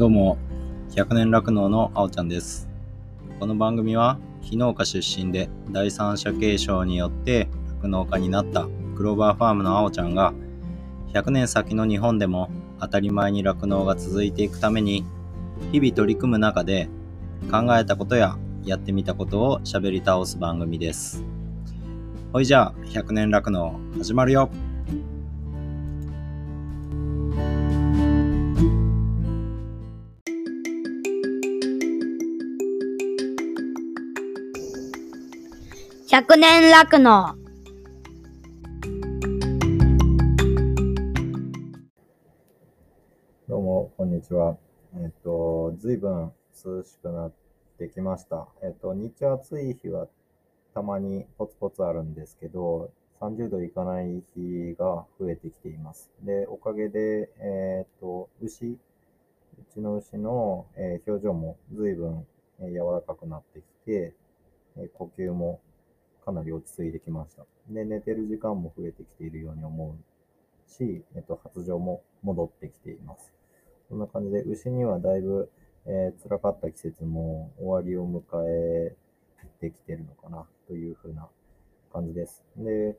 どうも、100年酪農のあおちゃんです。この番組は、非農家出身で第三者継承によって酪農家になったクローバーファームのあおちゃんが、100年先の日本でも当たり前に酪農が続いていくために、日々取り組む中で考えたことややってみたことを喋り倒す番組です。ほいじゃあ、100年酪農始まるよ百年酪農どうも、こんにちは。えっと、ずいぶん涼しくなってきました。えっと、日中暑い日はたまにポツポツあるんですけど、30度いかない日が増えてきています。で、おかげで、えっと、牛、うちの牛の、えー表情もずいぶん、えー柔らかくなってきて、えー呼吸もかなり落ち着いてきました。で、寝てる時間も増えてきているように思うし、えっと、発情も戻ってきています。そんな感じで、牛にはだいぶ、えー辛かった季節も終わりを迎えてきてるのかな、というふうな感じです。で、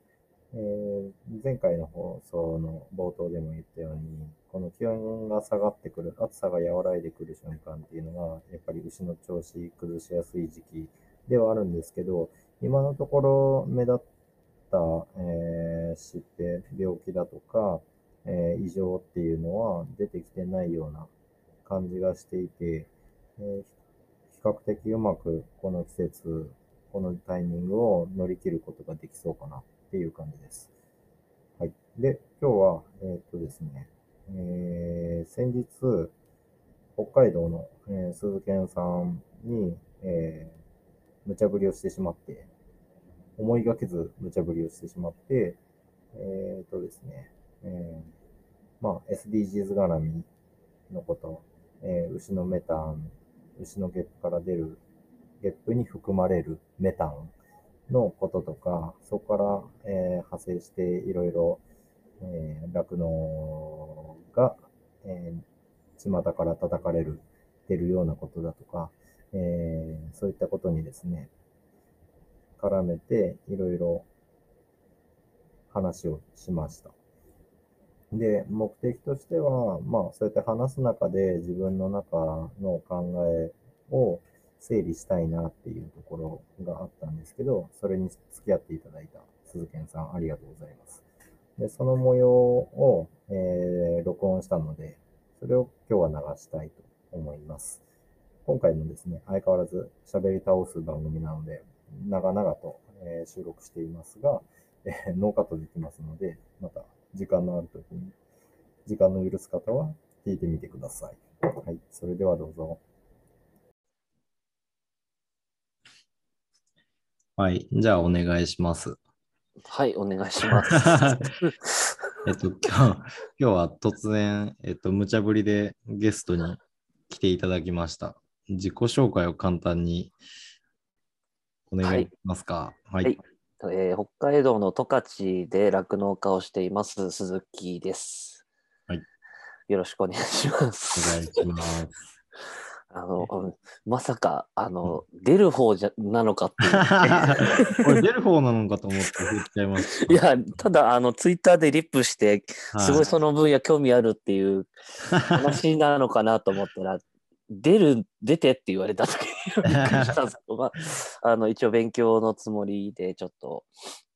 えー前回の放送の冒頭でも言ったように、この気温が下がってくる、暑さが和らいでくる瞬間っていうのが、やっぱり牛の調子崩しやすい時期ではあるんですけど、今のところ目立った、えー疾病、病気だとか、えー異常っていうのは出てきてないような感じがしていて、えー比較的うまくこの季節、このタイミングを乗り切ることができそうかなっていう感じです。はい。で、今日は、えーっとですね、えー先日、北海道の、えー鈴研さんに、えー無茶ぶりをしてしまって、思いがけず無茶ぶりをしてしまって、えーっとですね、えーまあ、SDGs 絡みのこと、えー牛のメタン、牛のゲップから出る、ゲップに含まれるメタンのこととか、そこから、えー派生していろいろ、え酪農が、えー巷から叩かれる、てるようなことだとか、えーそういったことにですね、絡めていろいろ話をしました。で、目的としては、まあ、そうやって話す中で自分の中の考えを整理したいなっていうところがあったんですけど、それに付き合っていただいた鈴賢さん、ありがとうございます。で、その模様を、えー録音したので、それを今日は流したいと思います。今回もですね、相変わらず喋り倒す番組なので、長々と、えー収録していますが、えーノーカットできますので、また時間のあるときに、時間の許す方は聞いてみてください。はい、それではどうぞ。はい、じゃあお願いします。はい、お願いします。えっと、今日、今日は突然、えっと、無茶ぶりでゲストに来ていただきました。自己紹介を簡単にお願いしますか？はい。はいえー北海道の十勝で酪農家をしています鈴木です。はい。よろしくお願いしまお願す。いします。あの、うんまさか、あの、出る方じゃなのかっていう。これ出る方なのかと思って振っちゃいました。いや、ただ、あの、ツイッターでリップして、はいすごいその分野興味あるっていう話なのかなと思ったら、出る、出てって言われた時にびっくりしたんですけど、まあ、あの、一応勉強のつもりで、ちょっと、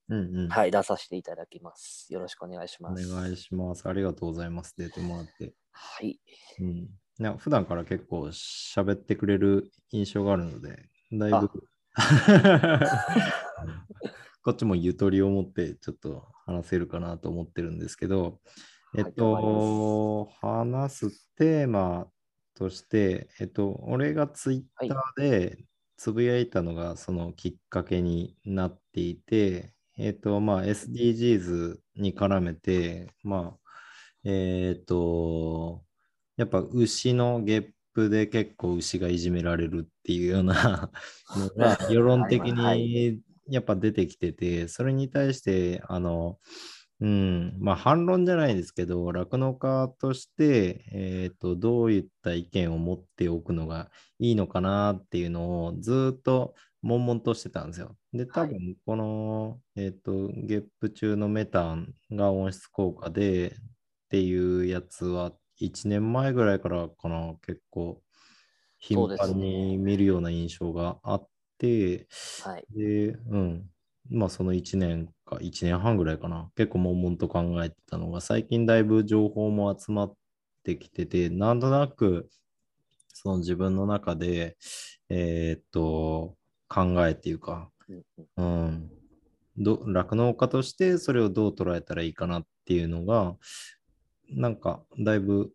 うんうん。はい、出させていただきます。よろしくお願いしおます。願いします。ありがとうございます。出てもらって。はい。うん。いや普段から結構喋ってくれる印象があるので、だいぶ こっちもゆとりを持ってちょっと話せるかなと思ってるんですけど、えっはいと、話すテーマとして、えっと、俺がツイッターでつぶやいたのがそのきっかけになっていて、えっと、まあ、SDGs に絡めて、まあ、えっと、やっぱ牛のゲップで結構牛がいじめられるっていうようなのが 世論的にやっぱ出てきてて、それに対して、あの、うん、まあ反論じゃないですけど、酪農家として、えっと、どういった意見を持っておくのがいいのかなっていうのをずーっと悶々としてたんですよ。で、多はい分この、えっと、ゲップ中のメタンが温室効果でっていうやつは1年前ぐらいからかな、結構頻繁に見るような印象があって、はい。で、うん。まあその1年か1年半ぐらいかな。結構悶々と考えてたのが、最近だいぶ情報も集まってきてて、なんとなくその自分の中で、えーっと、考えっていうか、うん酪農家としてそれをどう捉えたらいいかなっていうのが、なんかだいぶ、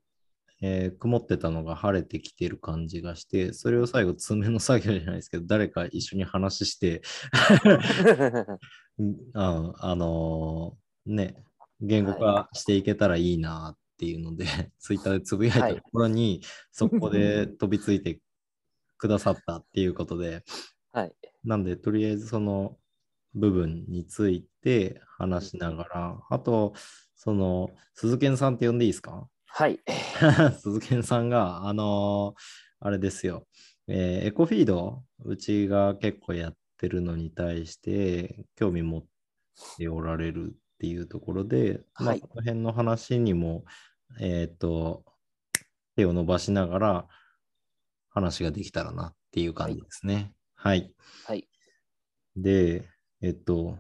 えー曇ってたのが晴れてきてる感じがして、それを最後爪の作業じゃないですけど、誰か一緒に話して、うんああのーね、言語化していけたらいいなっていうので、ツイッターでつぶやいたところに、そこで 飛びついてくださったっていうことで、はい。なんで、とりあえずその部分について話しながら、あと、その、鈴賢さんって呼んでいいですか？はい。鈴賢さんが、あのーあれですよ、えーエコフィード、うちが結構やってるのに対して、興味持っておられるっていうところで、まあ、はいこの辺の話にも、えっ、と、手を伸ばしながら話ができたらなっていう感じですね。はいはい。で、えっと、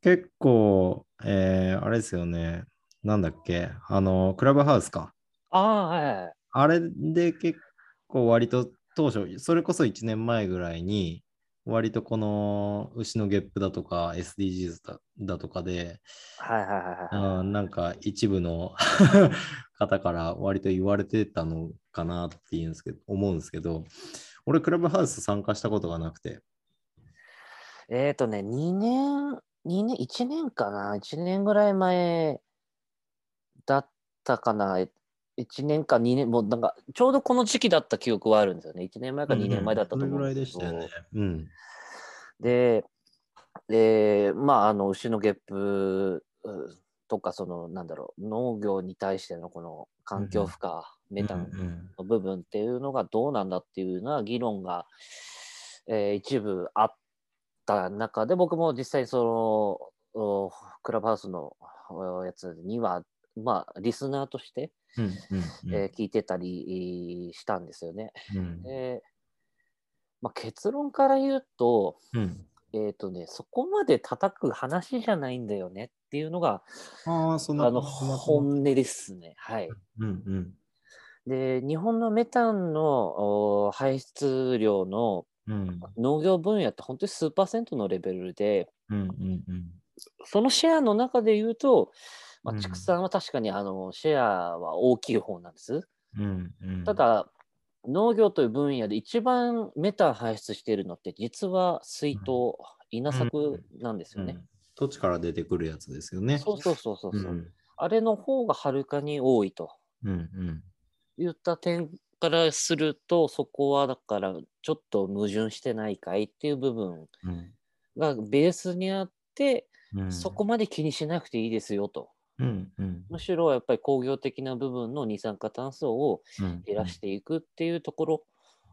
結構、えーあれですよね。なんだっけ、あの、クラブハウスか。ああ、はいはい。あれで結構割と当初、それこそ1年前ぐらいに、割とこの牛のゲップだとか SDGs だだとかで、はいはいはいなんか一部の 方から割と言われてたのかなっていうんですけど、思うんですけど、俺クラブハウス参加したことがなくて、えっ、とね、2年、2年、1年かな ?1 年ぐらい前だったかな ?1 年か2年、もうなんか、ちょうどこの時期だった記憶はあるんですよね。1年前か2年前だったと思うんそれぐらいですけどでしたよね。うん。で、で、まあ、あの、牛のゲップうとか、その、なんだろう、農業に対してのこの環境負荷、メタンうんうんの部分っていうのがどうなんだっていうような議論が、えー一部あった中で、僕も実際その、おクラブハウスのおやつには、まあ、リスナーとして、うんうんえー聞いてたりしたんですよね。うんで、まあ、結論から言うと、うんえっ、とね、そこまで叩く話じゃないんだよねっていうのが、ああ、そんなあの、本音ですね。はい。うんうんで、日本のメタンのお排出量のうん農業分野って本当に数パーセントのレベルで、うんうんうんそのシェアの中で言うと、まあ、うん。畜産は確かにあのシェアは大きい方なんです。うんうん。ただ、農業という分野で一番メタン排出しているのって実は水筒、稲作なんですよね。うん。土地から出てくるやつですよね。そうそうそうそうそう、うん。あれの方がはるかに多いと。うんうん。言った点からすると、そこはだからちょっと矛盾してないかいっていう部分うん。がベースにあって、うん。そこまで気にしなくていいですよと。うんうん。むしろやっぱり工業的な部分の二酸化炭素をうん減らしていくっていうところ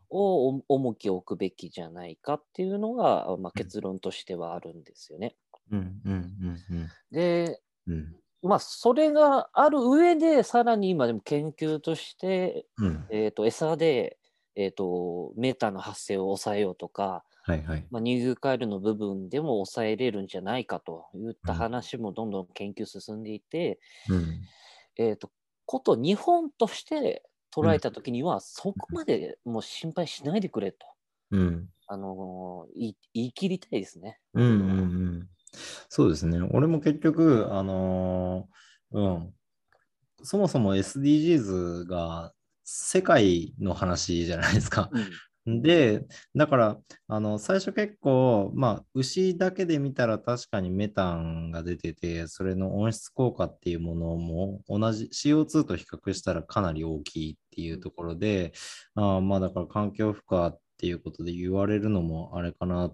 をお重きを置くべきじゃないかっていうのが、まあ、結論としてはあるんですよね。うんうんうんで、うん。まあ、それがある上で、さらに今でも研究として、うん。えっ、と、餌で、えっ、と、メーターの発生を抑えようとか、はいはい。まあ、乳牛カエルの部分でも抑えれるんじゃないかといったうん話もどんどん研究進んでいて、うんえっ、と、こと日本として捉えたときには、そこまでもう心配しないでくれと、うんあのー言い言い切りたいですね。うんうんうん。そうですね。俺も結局、あのーうん。そもそも SDGs が世界の話じゃないですか。で、だから、あの、最初結構、まあ、牛だけで見たら確かにメタンが出てて、それの温室効果っていうものも同じ CO2 と比較したらかなり大きいっていうところで、あまあ、だから環境負荷っていうことで言われるのもあれかな、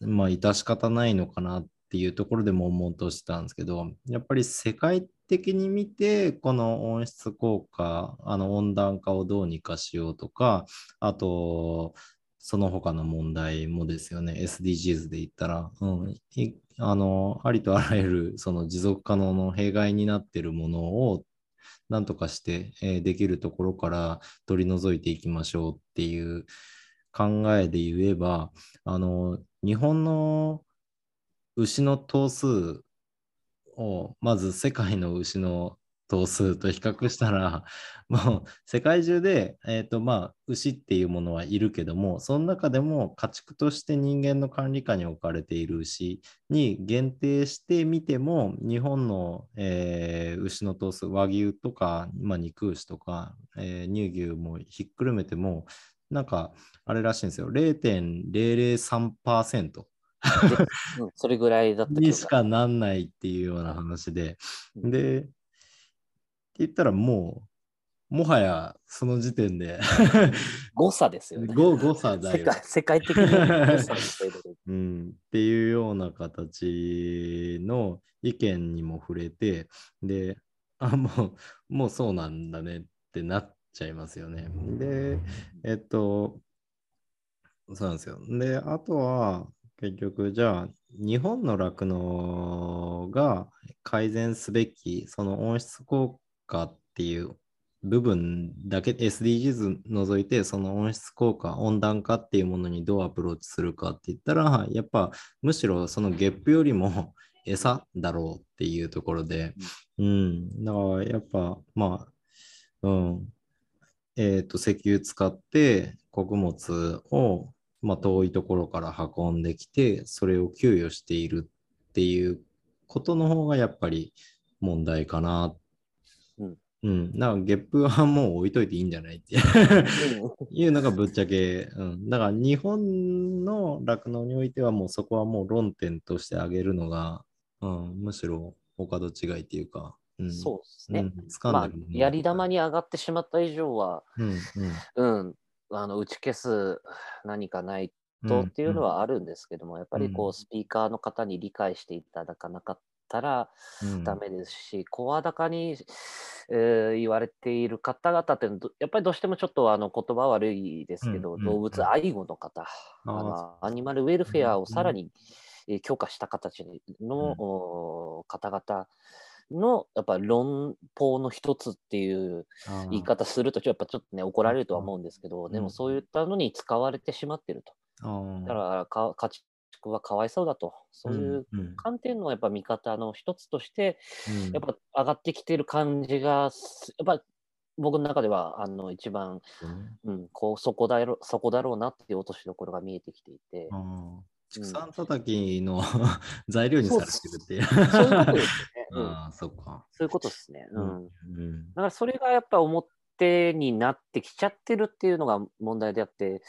まあ、致し方ないのかなっていうところで悶々としてたんですけど、やっぱり世界的に見て、この温室効果、あの温暖化をどうにかしようとか、あと、その他の問題もですよね、SDGs で言ったら、うん、あのありとあらゆるその持続可能の弊害になっているものをなんとかして、えできるところから取り除いていきましょうっていう考えで言えば、あの日本の牛の頭数をまず世界の牛の頭数と比較したら、もう世界中で、えーとまあ、牛っていうものはいるけども、その中でも家畜として人間の管理下に置かれている牛に限定してみても、日本の、えー牛の頭数、和牛とか、まあ、肉牛とか、えー乳牛もひっくるめても、なんかあれらしいんですよ、0.003%うん、それぐらいだった記にしかなんないっていうような話で、うんで、って言ったらもう、もはやその時点で誤差ですよね。誤誤差だよ世界。世界的に誤差 うん、っていうような形の意見にも触れて、で、あ、もう、もうそうなんだねってなっちゃいますよね。で、えっと、そうなんですよ。で、あとは、結局、じゃあ、日本の酪農が改善すべき、その温室効果っていう部分だけ、SDGs 除いて、その温室効果、温暖化っていうものにどうアプローチするかって言ったら、やっぱ、むしろそのゲップよりも 餌だろうっていうところで、うん、だからやっぱ、まあ、うん、えっと、石油使って穀物を、まあ、遠いところから運んできて、それを給与しているっていうことの方がやっぱり問題かな。うん。うん。だから、ゲップはもう置いといていいんじゃないっていうのがぶっちゃけ、うん。だから、日本の酪農においてはもうそこはもう論点として挙げるのが、うん、むしろお門違いっていうか、うん。そうですね。うん、んでるも、のやり玉に上がってしまった以上は、うんうんうん、あの打ち消す何かないとっていうのはあるんですけども、やっぱりこうスピーカーの方に理解していただかなかったらうん。ダメですし、声高に、えー言われている方々ってやっぱりどうしてもちょっとあの言葉悪いですけど、動物愛護の方、あのアニマルウェルフェアをさらうんに、えー強化した形の、お方々のやっぱ論法の一つっていう言い方すると、ちょっとやっぱちょっとね、怒られるとは思うんですけど、ん。でもそういったのに使われてしまってると。あー。だからか、家畜はかわいそうだと。そういううんうん観点のやっぱ見方の一つとして、うん。やっぱ上がってきてる感じがす、やっぱ僕の中ではあの一番、うん、こうそこだろうそこだろうなっていう落としどころが見えてきていて。畜産叩きの 材料にされてるっていう。そういうことですね。うん、そっか。そういうことですね。うん。うん。だからそれがやっぱ表になってきちゃってるっていうのが問題であって、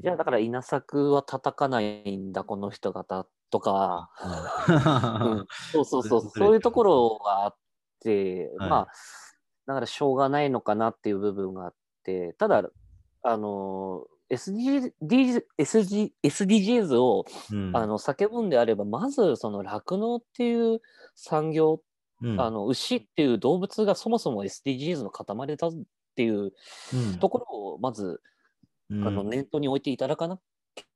じゃあだから稲作は叩かないんだこの人方とか、うん。そうそうそうそう。いうところがあって、はい。まあだからしょうがないのかなっていう部分があってただあの SDGs, SG SDGs を、うん。あの叫ぶんであればまずその酪農っていう産業、うん。あの牛っていう動物がそもそも SDGs の塊だっていううん。ところをまず、うん。あの念頭に置いていただかな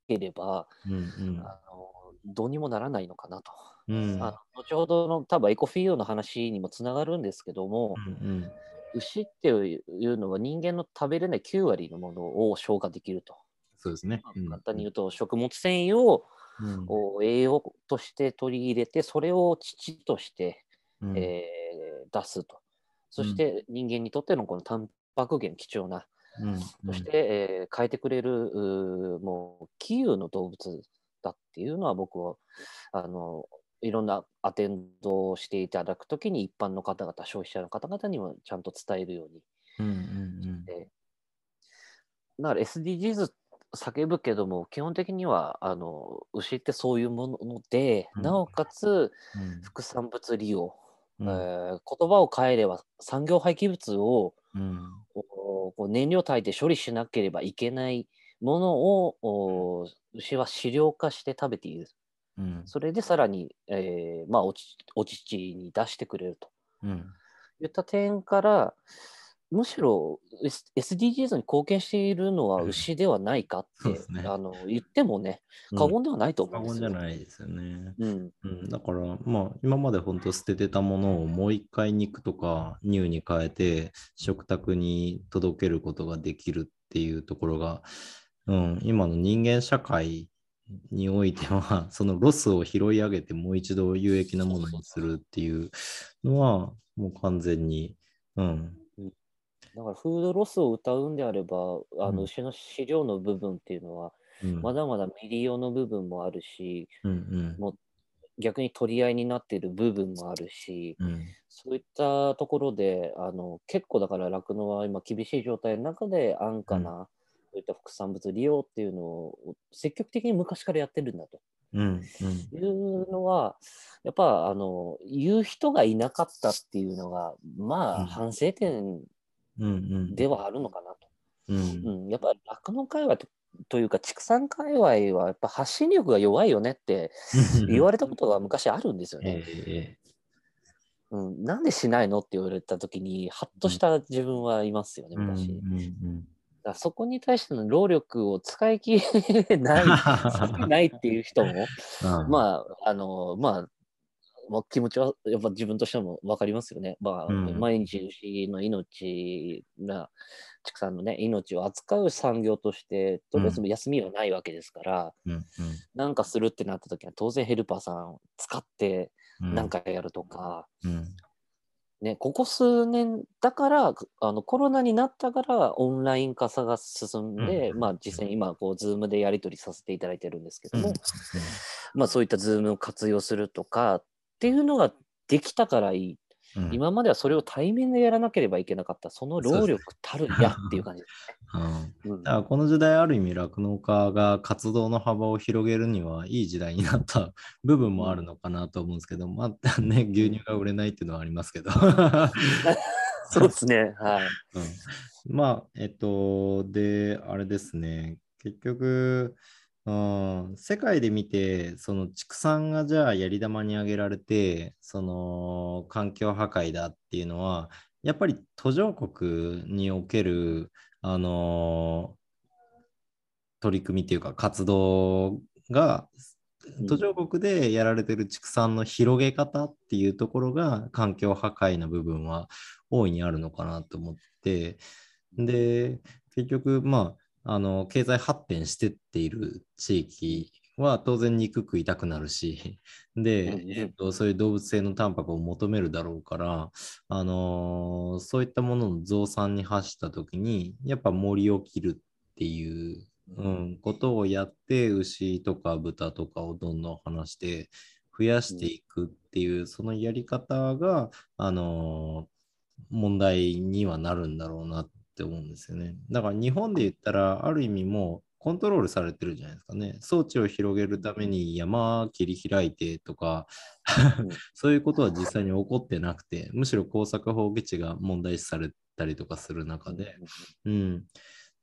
ければ、うんうん。あのどうにもならないのかなと。うん。あの後ほどの多分エコフィールの話にもつながるんですけども、うん牛っていうのは人間の食べれない9割のものを消化できると。そうですね。うん。簡単に言うと食物繊維をうん。お栄養として取り入れてそれを乳として、うん。えー出すと。そして人間にとってのこのタンパク源貴重な。うん。そして、えー変えてくれるもう杞憂の動物だっていうのは僕はあのいろんなアテンドをしていただくときに一般の方々消費者の方々にもちゃんと伝えるように。うんうんでだから SDGs 叫ぶけども基本的にはあの牛ってそういうもので、うん。なおかつうん。副産物利用、うん。えー言葉を変えれば産業廃棄物をうん。こうこう燃料炊いて処理しなければいけないものをお牛は飼料化して食べている。うん。それでさらに、えーまあ、おちお乳に出してくれるとうん。いった点から、むしろ SDGs に貢献しているのはうん牛ではないかって、そうですねあの言ってもね、過言ではないと思過うんですよ。言じゃないですよね。うん、うん、だから、まあ、今まで本当捨ててたものをもう一回肉とか乳に変えて食卓に届けることができるっていうところが、うん、今の人間社会においては、そのロスを拾い上げてもう一度有益なものにするっていうのは、もう完全に、うん、だからフードロスを謳うんであれば、あうん。の牛の飼料の部分っていうのは、うん、まだまだ未利用の部分もあるし、うん、うん。もう逆に取り合いになっている部分もあるし、うん、そういったところで、あの結構だから酪農は今厳しい状態の中で安価な、そういった副産物利用っていうのを積極的に昔からやってるんだと。うん、うん、いうのは、やっぱあの言う人がいなかったっていうのが、まうん。あ反省点うん、うん、ではあるのかなと。うん、うん、やっぱ酪農界隈とというか畜産界隈はやっぱ発信力が弱いよねって言われたことが昔あるんですよね。えうん、なんでしないのって言われた時にハッとした自分はいますよね、えうん、うん、昔。うん、だそこに対しての労力を使い切れない、ないっていう人も、うん、まあ、あの、まあ、まあ、気持ちはやっぱ自分としても分かりますよね。まあ、うん。毎日牛の命な、畜産のね、命を扱う産業として、とりあえず休みはないわけですから、うん、なんかするってなった時は当然ヘルパーさんを使ってうん、なんかやるとか、うん、ね、ここ数年だからあのコロナになったからオンライン化が進んで、うんまあ、実際に今こう Zoom でやり取りさせていただいてるんですけどうん、も、まあ、そういった Zoom を活用するとかっていうのができたからいい、うん、今まではそれを対面でやらなければいけなかったその労力たるやっていう感じ。で すうん。ね。うん。だからこの時代ある意味酪農家が活動の幅を広げるにはいい時代になった部分もあるのかなと思うんですけど、まあ ね牛乳が売れないっていうのはありますけど、そうですね。はい。うん、まあえっとであれですね。結局、うん、世界で見てその畜産がじゃあやり玉に挙げられてその環境破壊だっていうのはやっぱり途上国におけるあの取り組みっていうか活動がうん。途上国でやられてる畜産の広げ方っていうところが環境破壊な部分は大いにあるのかなと思って。で結局まああの経済発展してっている地域は当然肉食いたくなるし で、うんうん。えっとそういう動物性のタンパクを求めるだろうから、あのーそういったものの増産に走った時にやっぱ森を切るっていううん、ことをやって牛とか豚とかをどんどん離して増やしていくっていう、そのやり方が、あのー問題にはなるんだろうなって思うんですよね。だから日本で言ったらある意味もうコントロールされてるじゃないですかね。装置を広げるために山切り開いてとか、うん そういうことは実際に起こってなくて、むしろ工作放棄地が問題視されたりとかする中で、うん。って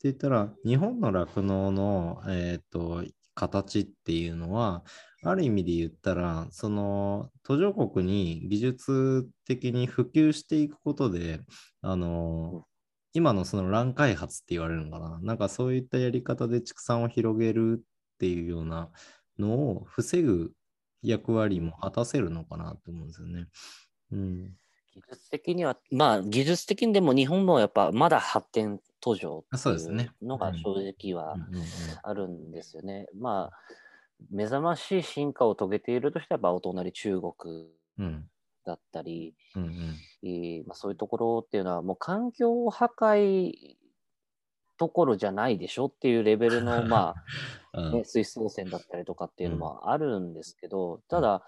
言ったら、日本の酪農の、えー、と形っていうのは、ある意味で言ったら、その途上国に技術的に普及していくことで、あの今のその乱開発って言われるのかな、なんかそういったやり方で畜産を広げるっていうようなのを防ぐ役割も果たせるのかなと思うんですよね。うん。技術的には、まあ、技術的にでも日本もやっぱまだ発展途上ってそうですねいうのが正直はあるんですよね。まあ、目覚ましい進化を遂げているとしては、お隣中国うんだったり、うんうん。えーまあ、そういうところっていうのは、もう環境破壊どころじゃないでしょっていうレベルの、まあ、うん。ね、水槽船だったりとかっていうのもあるんですけど、ただ、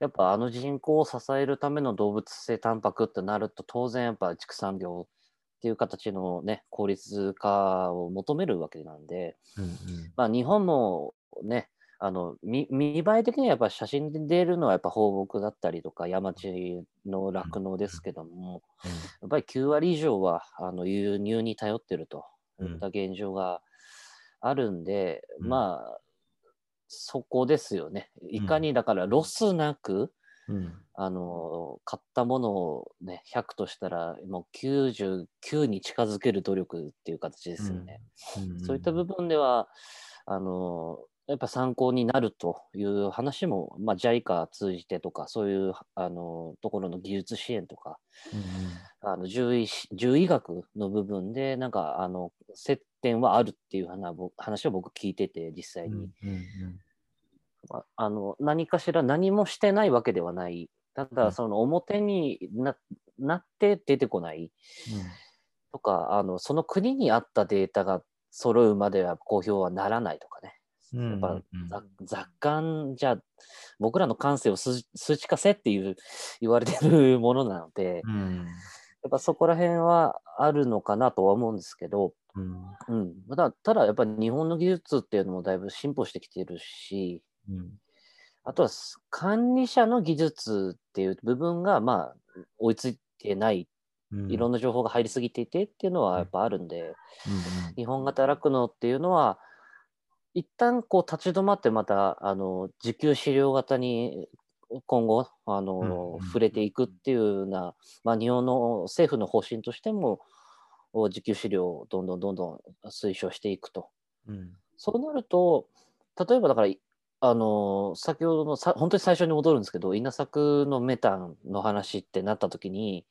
やっぱあの人口を支えるための動物性タンパクってなると、当然やっぱ畜産業っていう形のね、効率化を求めるわけなんで、うんうん。まあ日本もね、あの見見栄え的にはやっぱ写真で出るのはやっぱ放牧だったりとか山地の酪農ですけども、やっぱり9割以上はあの輸入に頼ってるといった現状があるんで、うん。まあそこですよね。いかにだからロスなく、うん。あの、買ったものをね、100としたら、もう99に近づける努力っていう形ですよね。うん。そういった部分では、あの、やっぱ参考になるという話も、まあ、JICA 通じてとか、そういうあのところの技術支援とか、あの獣医し獣医学の部分で、なんかあの接点はあるっていう話を僕聞いてて、実際に。うんうんまああの何かしら何もしてないわけではない。たうんだ、その表にななって出てこないとか、あのその国にあったデータが揃うまでは公表はならないとかね。うんやっぱうん雑雑感じゃ僕らの感性を数数値化せっていう言われてるものなので、うん。やっぱそこら辺はあるのかなとは思うんですけど、うん。うん、ただただやっぱり日本の技術っていうのもだいぶ進歩してきてるし、うん。あとはす管理者の技術っていう部分がまあ追いついてない、うん。いろんな情報が入りすぎていてっていうのはやっぱあるんで、うん日本型酪農っていうのは一旦こう立ち止まってまたあの自給飼料型に今後あの、うんうん触れていくっていうような、まあ、日本の政府の方針としてもお自給飼料をどんどんどんどん推奨していくと。うん。そうなると例えばだからあの先ほどのさ本当に最初に戻るんですけど稲作のメタンの話ってなった時に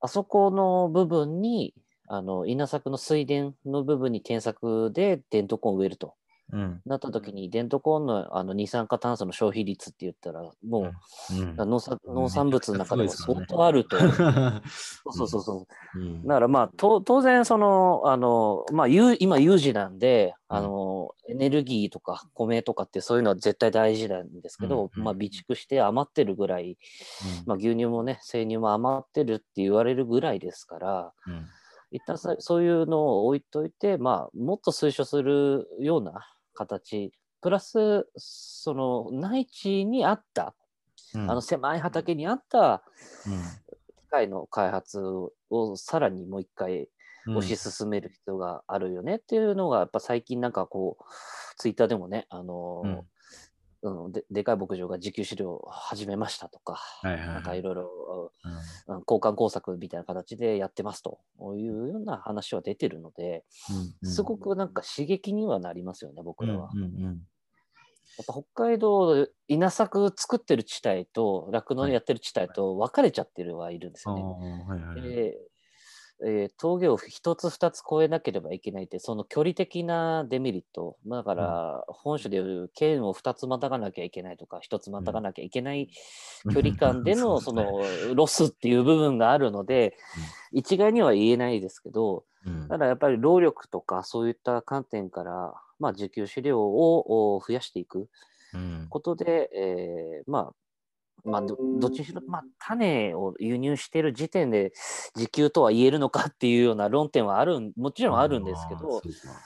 あそこの部分に、あの稲作の水田の部分に添削でデントコンを植えると。うん。なった時に、デントコンのあの二酸化炭素の消費率って言ったら、もう、うん。農産農産物の中でも相当あると。そうそうそう。う。ん。だからまあ、と当然、その、あの、まあ、有今有事なんで、あの、エネルギーとか米とかってそういうのは絶対大事なんですけど、まあ、備蓄して余ってるぐらい、まあ、牛乳もね、生乳も余ってるって言われるぐらいですから、うん一旦さそういうのを置いといて、まあ、もっと推奨するような形、プラス、その内地にあった、うん。あの狭い畑にあったうん。機械の開発をさらにもう一回うん。推し進める必要があるよねっていうのが、やっぱ最近なんかこう、ツイッターでもね、あのーうんででかい牧場が自給飼料を始めましたとか、はいはいはい。なんかいろいろうん。うん交換工作みたいな形でやってますというような話は出てるので、うんすごくなんか刺激にはなりますよね、僕らは。うんうんうん。やっぱ北海道、稲作作ってる地帯と、酪農やってる地帯と分かれちゃってるはいるんですあよね。ーはいはいはい。でえー峠を一つ二つ越えなければいけないって、その距離的なデメリット、まあだから、本州でいう県を二つまたがなきゃいけないとか、一つまたがなきゃいけない距離感でのそのロスっていう部分があるので、一概には言えないですけど、うん。ただやっぱり労力とかそういった観点から、まあ、自給飼料をお増やしていくうん。ことで、えーまあ、まあ、どどっちにしろ、まあ、種を輸入している時点で自給とは言えるのかっていうような論点はあるんもちろんあるんですけど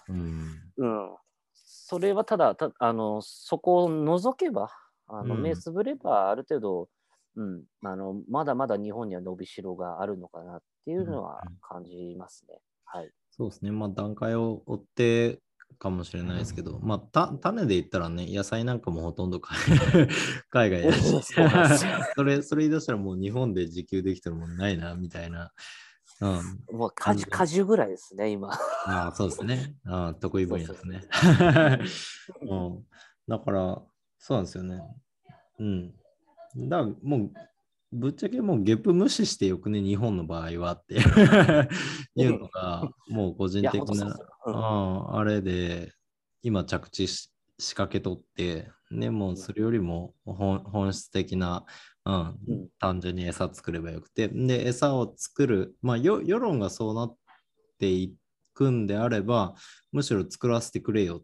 うん。うん、それはただたあのそこを除けばあのうん。目つぶればある程度、うん、あのまだまだ日本には伸びしろがあるのかなっていうのはうんうん。感じますね。はい、そうですね。まあ段階を追ってかもしれないですけど、まあた種で言ったらね、野菜なんかもほとんど海 海外ですよ それ、それ言い出したらもう日本で自給できてるもんないな、みたいな。うん。もう果樹果樹ぐらいですね、今。ああ、そうですね。ああ、得意分野ですね。うん。だから、そうなんですよね。うん。だからもう、ぶっちゃけもうゲップ無視してよくね、日本の場合はって。いうのが、もう個人的なうん。あれで、今着地し仕掛けとって、ね、もうそれよりも本本質的な、うんうん。単純に餌作ればよくて、で、餌を作る、まあ、よ世論がそうなっていくんであれば、むしろ作らせてくれよっ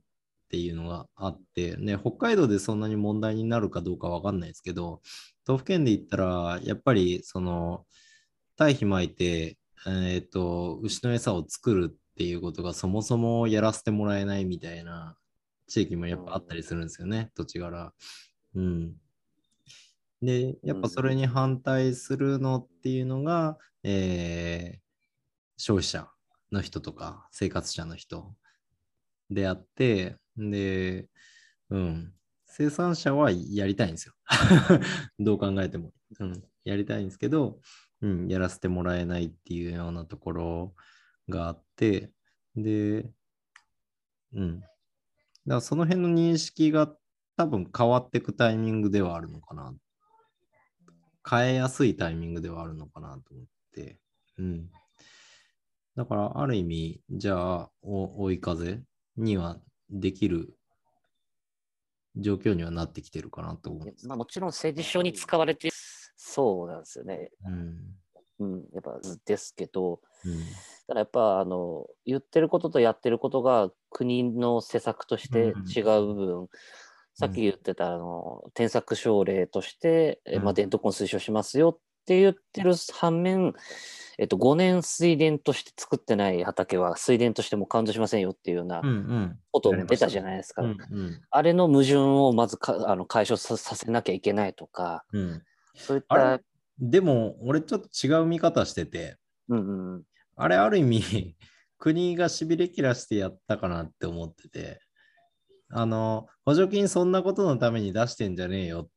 ていうのがあって、ね、北海道でそんなに問題になるかどうかわかんないですけど、都府県で言ったら、やっぱりその、堆肥巻いて、えっ、と、牛の餌を作るっていうことがそもそもやらせてもらえないみたいな地域もやっぱあったりするんですよね、土地柄。うん。で、やっぱそれに反対するのっていうのが、えー消費者の人とか生活者の人であって、で、うん。生産者はやりたいんですよ。どう考えても。うん。やりたいんですけど、うん、やらせてもらえないっていうようなところがあって、で、うん。だからその辺の認識が多分変わっていくタイミングではあるのかな。変えやすいタイミングではあるのかなと思って。うん。だから、ある意味、じゃあ、追い風にはできる状況にはなってきてるかなと思う。まあ、もちろん政治上に使われてそうなんですよね。うん。うん、やっぱですけど、うん。ただやっぱあの言ってることとやってることが国の施策として違う部分、さっき言ってたあの添削奨励として、えまあ、うん伝統婚推奨しますよって言ってる反面、えっと、5年水田として作ってない畑は水田としてもカウントしませんよっていうような。ことも出たじゃないですか。うんうん。あれの矛盾をまずかあの解消ささせなきゃいけないとか、うん。そういったでも、俺ちょっと違う見方してて、うんうん、あれある意味、国がしびれ切らしてやったかなって思ってて、あの、補助金そんなことのために出してんじゃねえよっ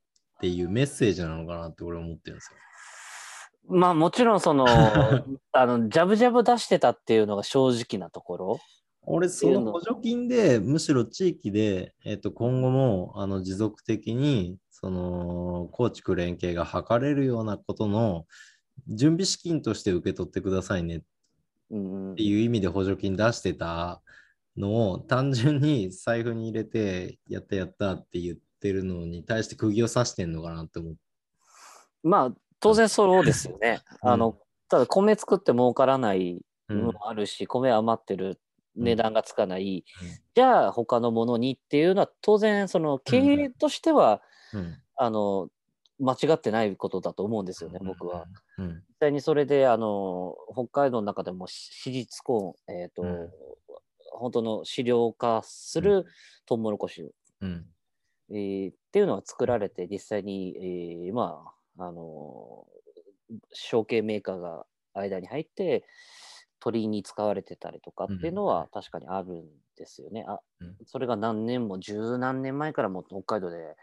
ていうメッセージなのかなって俺思ってるんですよ。まあもちろんその あのジャブジャブ出してたっていうのが正直なところ。俺、その補助金で、むしろ地域で、えっと、今後もあの持続的に、その、高知区連携が図れるようなことの準備資金として受け取ってくださいねっていう意味で補助金出してたのを単純に財布に入れてやったやったって言ってるのに対して釘を刺してんのかなって思って。まあ当然そうですよね。うん。あのただ米作って儲からないうんのもあるし、米余ってる値段がつかない、うん。じゃあ他のものにっていうのは当然その経営としては、うん。あの間違ってないことだと思うんですよね、僕は。。うん。実際にそれであの北海道の中でも史実コーン、えーとうん。本当の飼料化するトウモロコシ、うん。えーっていうのは作られて実際に、えーまああの承継メーカーが間に入って鳥に使われてたりとかっていうのは確かにあるんですよね。あうんそれが何年も十何年前からも北海道で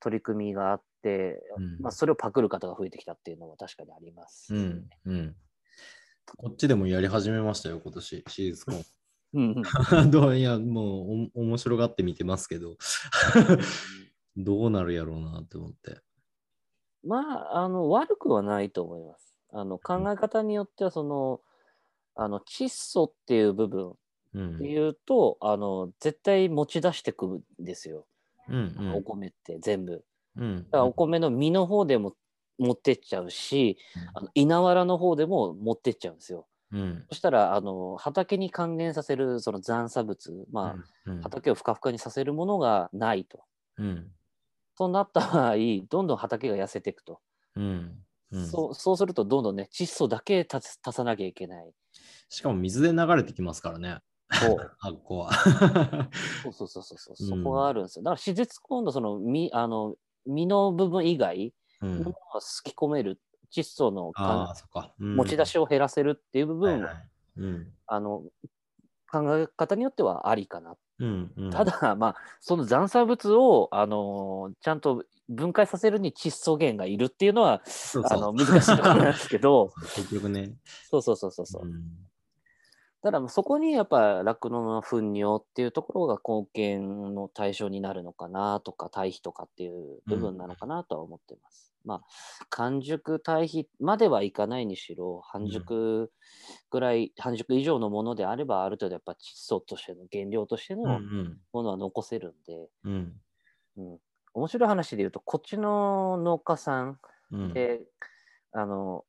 取り組みがあって、うんまあ、それをパクる方が増えてきたっていうのは確かにあります。うんうんこっちでもやり始めましたよ、今年、シリーズコ うんン。どういや、もうお面白がって見てますけど、どうなるやろうなって思って。まあ、あの悪くはないと思います。あの考え方によってはそのあの窒素っていう部分うん。っていうと、あの絶対持ち出してくんですよ、うんうん。お米って全部。うん。だからお米の実の方でも持ってっちゃうし、あの稲わらの方でも持ってっちゃうんですよ。うん。そしたらあの畑に還元させるその残差物、まあ、うん。畑をふかふかにさせるものがないと。うんそうなった場合、どんどん畑が痩せていくと。うんうんそうそうすると、どんどんね、窒素だけ足さなきゃいけない。しかも水で流れてきますからね、そう あっこは。そうそうそうそうそこがあるんですよ。だから、自絶今度その実あの実の部分以外うんのものをすき込める、窒素のあそっか。うん持ち出しを減らせるっていう部分は、はいはいうんあの考え方によってはありかな。うんうんただ、まあ、その残差物を、あのちゃんと分解させるに窒素源がいるっていうのは、そうそうあの難しいところなんですけど、結局ね。そうそうそうそうそう。んただそこにやっぱ酪農の糞尿っていうところが貢献の対象になるのかなとか堆肥とかっていう部分なのかなとは思ってます。まあ完熟堆肥まではいかないにしろ半熟ぐらい、半熟以上のものであればある程度やっぱ窒素としての原料としてうんのものは残せるんで、うん。うん。面白い話で言うとこっちの農家さんうん。で、あの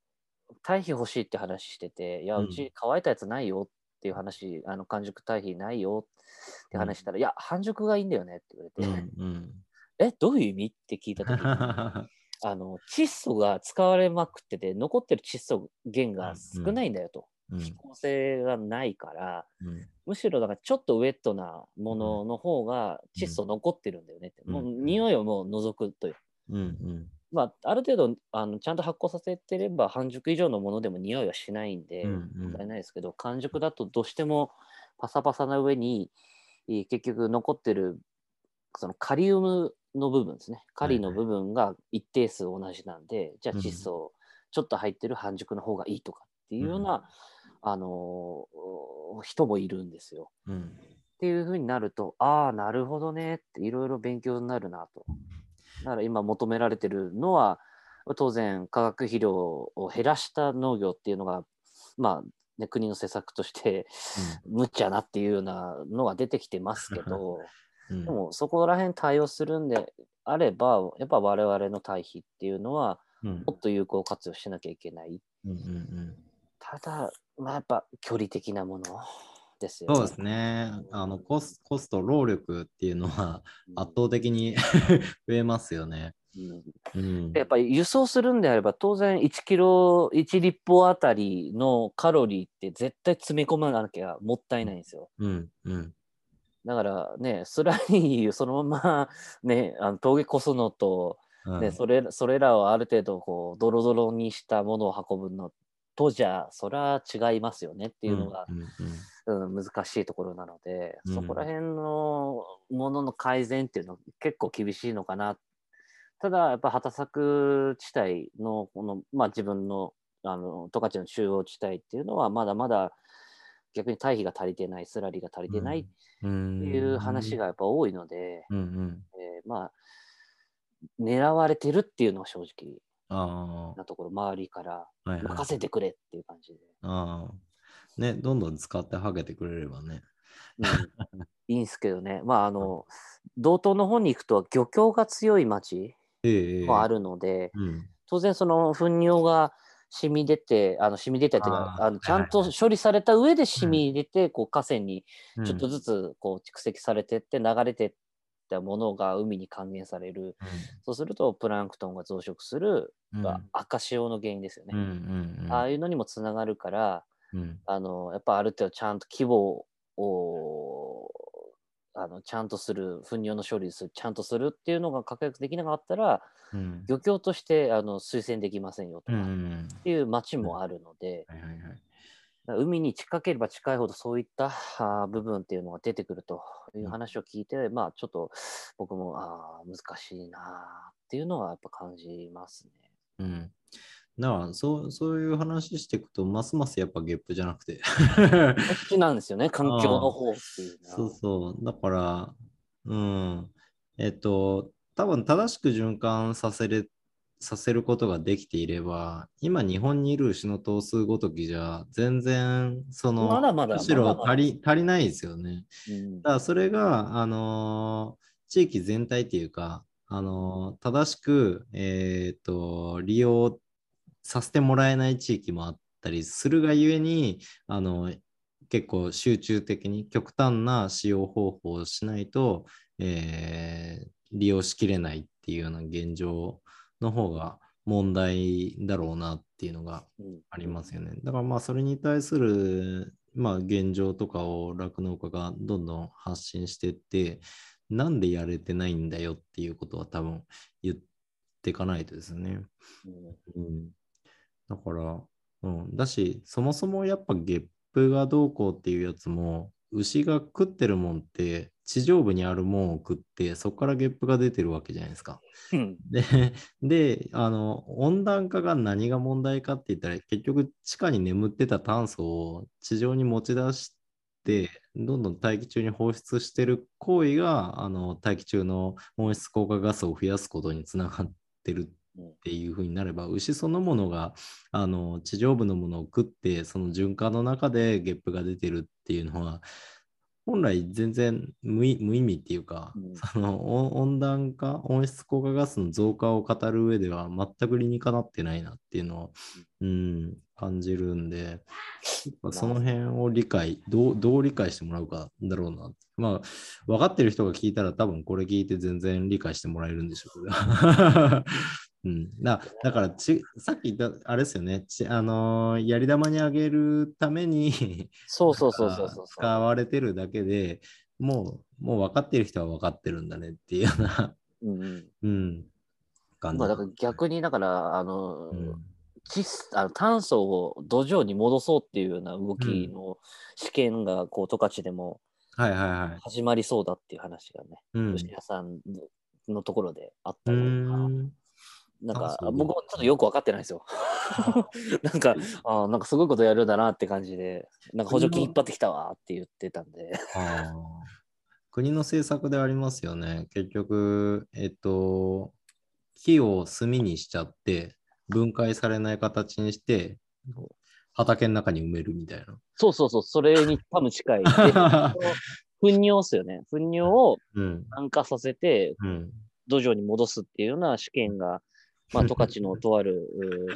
堆肥欲しいって話してて、いや、うん。うち乾いたやつないよっていう話、あの完熟堆肥ないよって話したら、いや、半熟がいいんだよねって言われて、うんうん。え、どういう意味って聞いたときに、あの窒素が使われまくってて、残ってる窒素源が少ないんだよと。うん。飛行性がないから、うん。むしろだからちょっとウェットなものの方が窒素残ってるんだよねって、うん。もう匂いをもう除くという。うんうんまあ、ある程度あのちゃんと発酵させてれば半熟以上のものでも匂いはしないんでうんうん問題ないですけど完熟だとどうしてもパサパサな上にえー結局残ってるそのカリウムの部分ですね。カリの部分が一定数同じなんで、じゃあ窒素ちょっと入ってる半熟の方がいいとかっていうような、あのー人もいるんですよ。うん。っていうふうになると、ああ、なるほどねっていろいろ勉強になるなと。だから今求められてるのは、当然化学肥料を減らした農業っていうのが、まあ、ね、国の施策として無茶なっていうようなのが出てきてますけど、うん。でもそこら辺対応するんであれば、やっぱ我々の堆肥っていうのはうんもっと有効活用しなきゃいけない。うんうんうんただ、まあ、やっぱ距離的なものですよね。そうですね。あのコスコスト、労力っていうのはうん圧倒的に 増えますよね。うんやっぱり輸送するんであれば当然1キロ1立方あたりのカロリーって絶対詰め込まなきゃもったいないんですよ。うんうんだからねスラリーそのままねあの峠こすのと、うんねそれそれらをある程度こうドロドロにしたものを運ぶのとじゃそれは違いますよねっていうのが、うんうんうん難しいところなので、うん。そこら辺のものの改善っていうのは結構厳しいのかな。ただ、やっぱ畑作地帯のこの、まあ、自分のあの十勝の中央地帯っていうのはまだまだ逆に堆肥が足りてない、スラリが足りてないってうんいう話がやっぱ多いので、うんうん。えーまあ、狙われてるっていうのは正直あなところ、周りから任せてくれっていう感じで。ね、どんどん使ってはげてくれればね。うん。いいんですけどね、まあ、あの、道東の方に行くと漁協が強い町ええもあるので、うん。当然その糞尿が染み出て、あの染み出てっていうかあのちゃんと処理された上で染み出て、こう河川にうん。ちょっとずつこう蓄積されてって流れてったものが海に還元される。そうするとプランクトンが増殖する、赤潮の原因ですよね。ああいうのにもつながるから、うん。あのやっぱある程度ちゃんと規模をあのちゃんとする糞尿の処理するちゃんとするっていうのが確約できなかったらうん。漁協としてあの推薦できませんよとうんうかっん。ていう町もあるので、海に近ければ近いほどそういったあー部分っていうのが出てくるという話を聞いて、まあちょっと僕もあー難しいなっていうのはやっぱ感じますね。うん。だからそうそういう話していくと、ますますやっぱゲップじゃなくて。こっちなんですよね、環境の方っていう。そうそう。だから、うん。えっと、多分正しく循環させれさせることができていれば、今日本にいる牛の頭数ごときじゃ、全然、その、まだまだむしろ足り足りないですよね。うんだからそれが、あのー地域全体っていうか、あのー正しく、えーと利用させてもらえない地域もあったりするがゆえに、あの結構集中的に極端な使用方法をしないと、えー利用しきれないっていうような現状の方が問題だろうなっていうのがうんありますよね。だからまあそれに対するまあ現状とかを酪農家がどんどん発信していって、なんでやれてないんだよっていうことは多分言っていかないとですね。うんうん。だから、うん。だし、そもそもやっぱゲップがどうこうっていうやつも、牛が食ってるもんって地上部にあるもんを食って、そこからゲップが出てるわけじゃないですか。うんで、で、あの、温暖化が何が問題かって言ったら、結局地下に眠ってた炭素を地上に持ち出して、どんどん大気中に放出してる行為が、あの、大気中の温室効果ガスを増やすことにつながってるっていうふうになれば、牛そのものが、あの、地上部のものを食って、その循環の中でゲップが出てるっていうのは、本来全然無意無意味っていうか、うんその温温暖化、温室効果ガスの増加を語る上では全く理にかなってないなっていうのを、うん、感じるんで、その辺を理解どう、どう理解してもらうかだろうな。まあ、分かってる人が聞いたら多分これ聞いて全然理解してもらえるんでしょうけど。うん、だだからち、さっき言った、あれですよね、ちあのーやり玉にあげるために そうそうそうそうそう。使われてるだけでもう、もう分かってる人は分かってるんだねっていうような、うんうん うん、感じ。まあだから逆にだからあの、うん窒あの炭素を土壌に戻そうっていうような動きの試験がこう十勝でもはいはいはい。始まりそうだっていう話がね、うん。吉谷さんのところであったうので、ん。なんか僕もちょっとよく分かってないんですよ。なんか、あーなんかすごいことやるんだなって感じで、なんか補助金引っ張ってきたわって言ってたんで。国の政策でありますよね。結局、えっと、木を炭にしちゃって、分解されない形にして、畑の中に埋めるみたいな。そうそうそう、それに多分近い。糞尿っすよね。糞尿をうん。酸化させてうん。土壌に戻すっていうような試験が、まあ、十勝のとある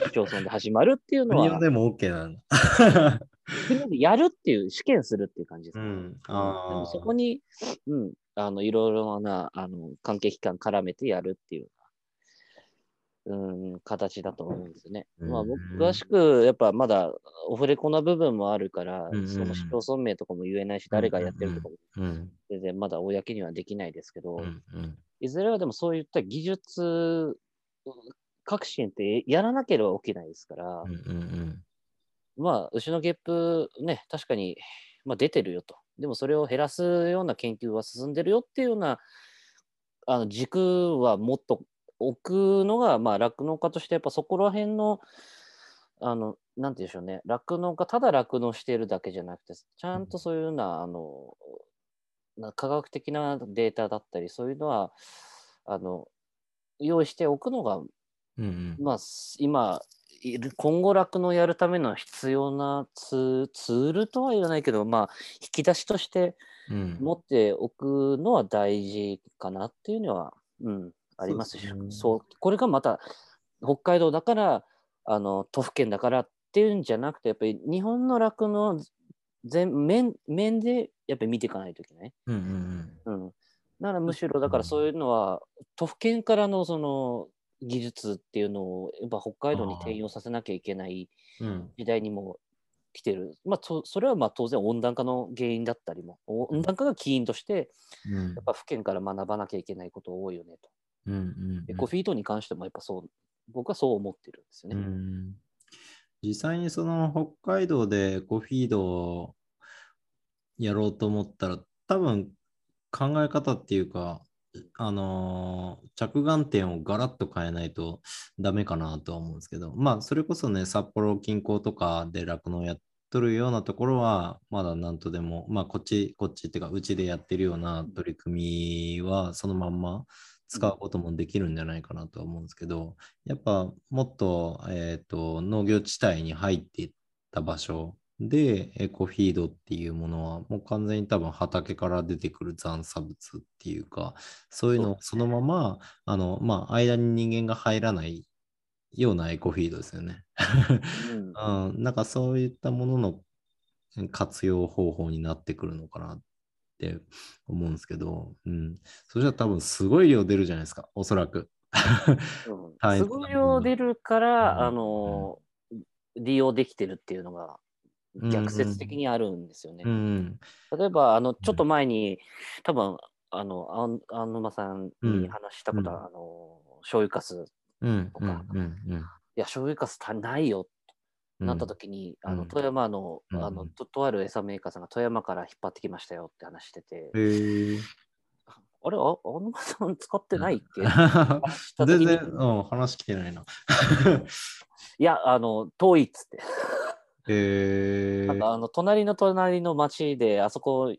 市町村で始まるっていうのは国で、も OK なんだ。国でやるっていう、試験するっていう感じですね。うん。であ。そこに、うん、あの、いろいろな、あの、関係機関絡めてやるっていうようん、形だと思うんですよね。まあ、うん僕、詳しく、やっぱまだオフレコな部分もあるから、うんうんその市町村名とかも言えないし、誰がやってるとかもうん。全然まだ公にはできないですけど、うん。うん。いずれはでもそういった技術革新ってやらなければ起きないですから、うん。うん。まあ、牛のゲップね、確かに、まあ、出てるよと。でもそれを減らすような研究は進んでるよっていうようなあの軸はもっと置くのが、まあ、酪農家としてやっぱそこら辺の、あの、なんて言うんでしょうね、酪農家、ただ酪農しているだけじゃなくて、ちゃんとそういうような、あの、な科学的なデータだったり、そういうのは、あの、用意しておくのが、うん。うん。まあ、す今、今後酪農やるための必要なツツールとは言わないけど、まあ、引き出しとしてうん。持っておくのは大事かなっていうのは、うん、ありますし、そうねこれがまた北海道だから、あの都府県だからっていうんじゃなくて、やっぱり日本の酪農全面面でやっぱり見ていかないといけない。うん。うん。うん、だからむしろだからそういうのは、都府県からのその技術っていうのをやっぱ北海道に転用させなきゃいけないうん。時代にも来てる、まあ、そそれはまあ当然温暖化の原因だったりもお温暖化が起因としてうんやっぱ府県から学ばなきゃいけないこと多いよねと。うん。うん。エコフィートに関してもやっぱそう僕はそう思ってるんですようね。ん実際にその北海道でコフィードをやろうと思ったら、多分考え方っていうか、あのー着眼点をガラッと変えないとダメかなとは思うんですけど、まあ、それこそね、札幌近郊とかで酪農やっとるようなところは、まだなんとでも、まあ、こっち、こっちっていうか、うちでやってるような取り組みは、そのまんま使うこともできるんじゃないかなとは思うんですけど、やっぱもっと,、えー、と農業地帯に入っていった場所でエコフィードっていうものはもう完全に多分畑から出てくる残差物っていうかそういうのをそのままあの、まあ、間に人間が入らないようなエコフィードですよね。うん。うん、なんかそういったものの活用方法になってくるのかなって思うんですけど、うん、そしたら多分すごい量出るじゃないですか、おそらく。すごい量出るから、うん。あの利用できてるっていうのが逆説的にあるんですよね。うん、例えば、あの、ちょっと前に、多分、あの、あん、あんぬまさんに話したことは、うんあの、醤油かす、とか、うん、うん。や、醤油かす足りないよ、うんなった時に、あの、うん富山の、うんあの、と、とある餌メーカーさんが富山から引っ張ってきましたよって話してて。あれ、あ、あんぬまさん使ってないっけ？全然、うん、話来てないな。いや、あの、遠いっつって。へえあの隣の隣の町で、あそこ、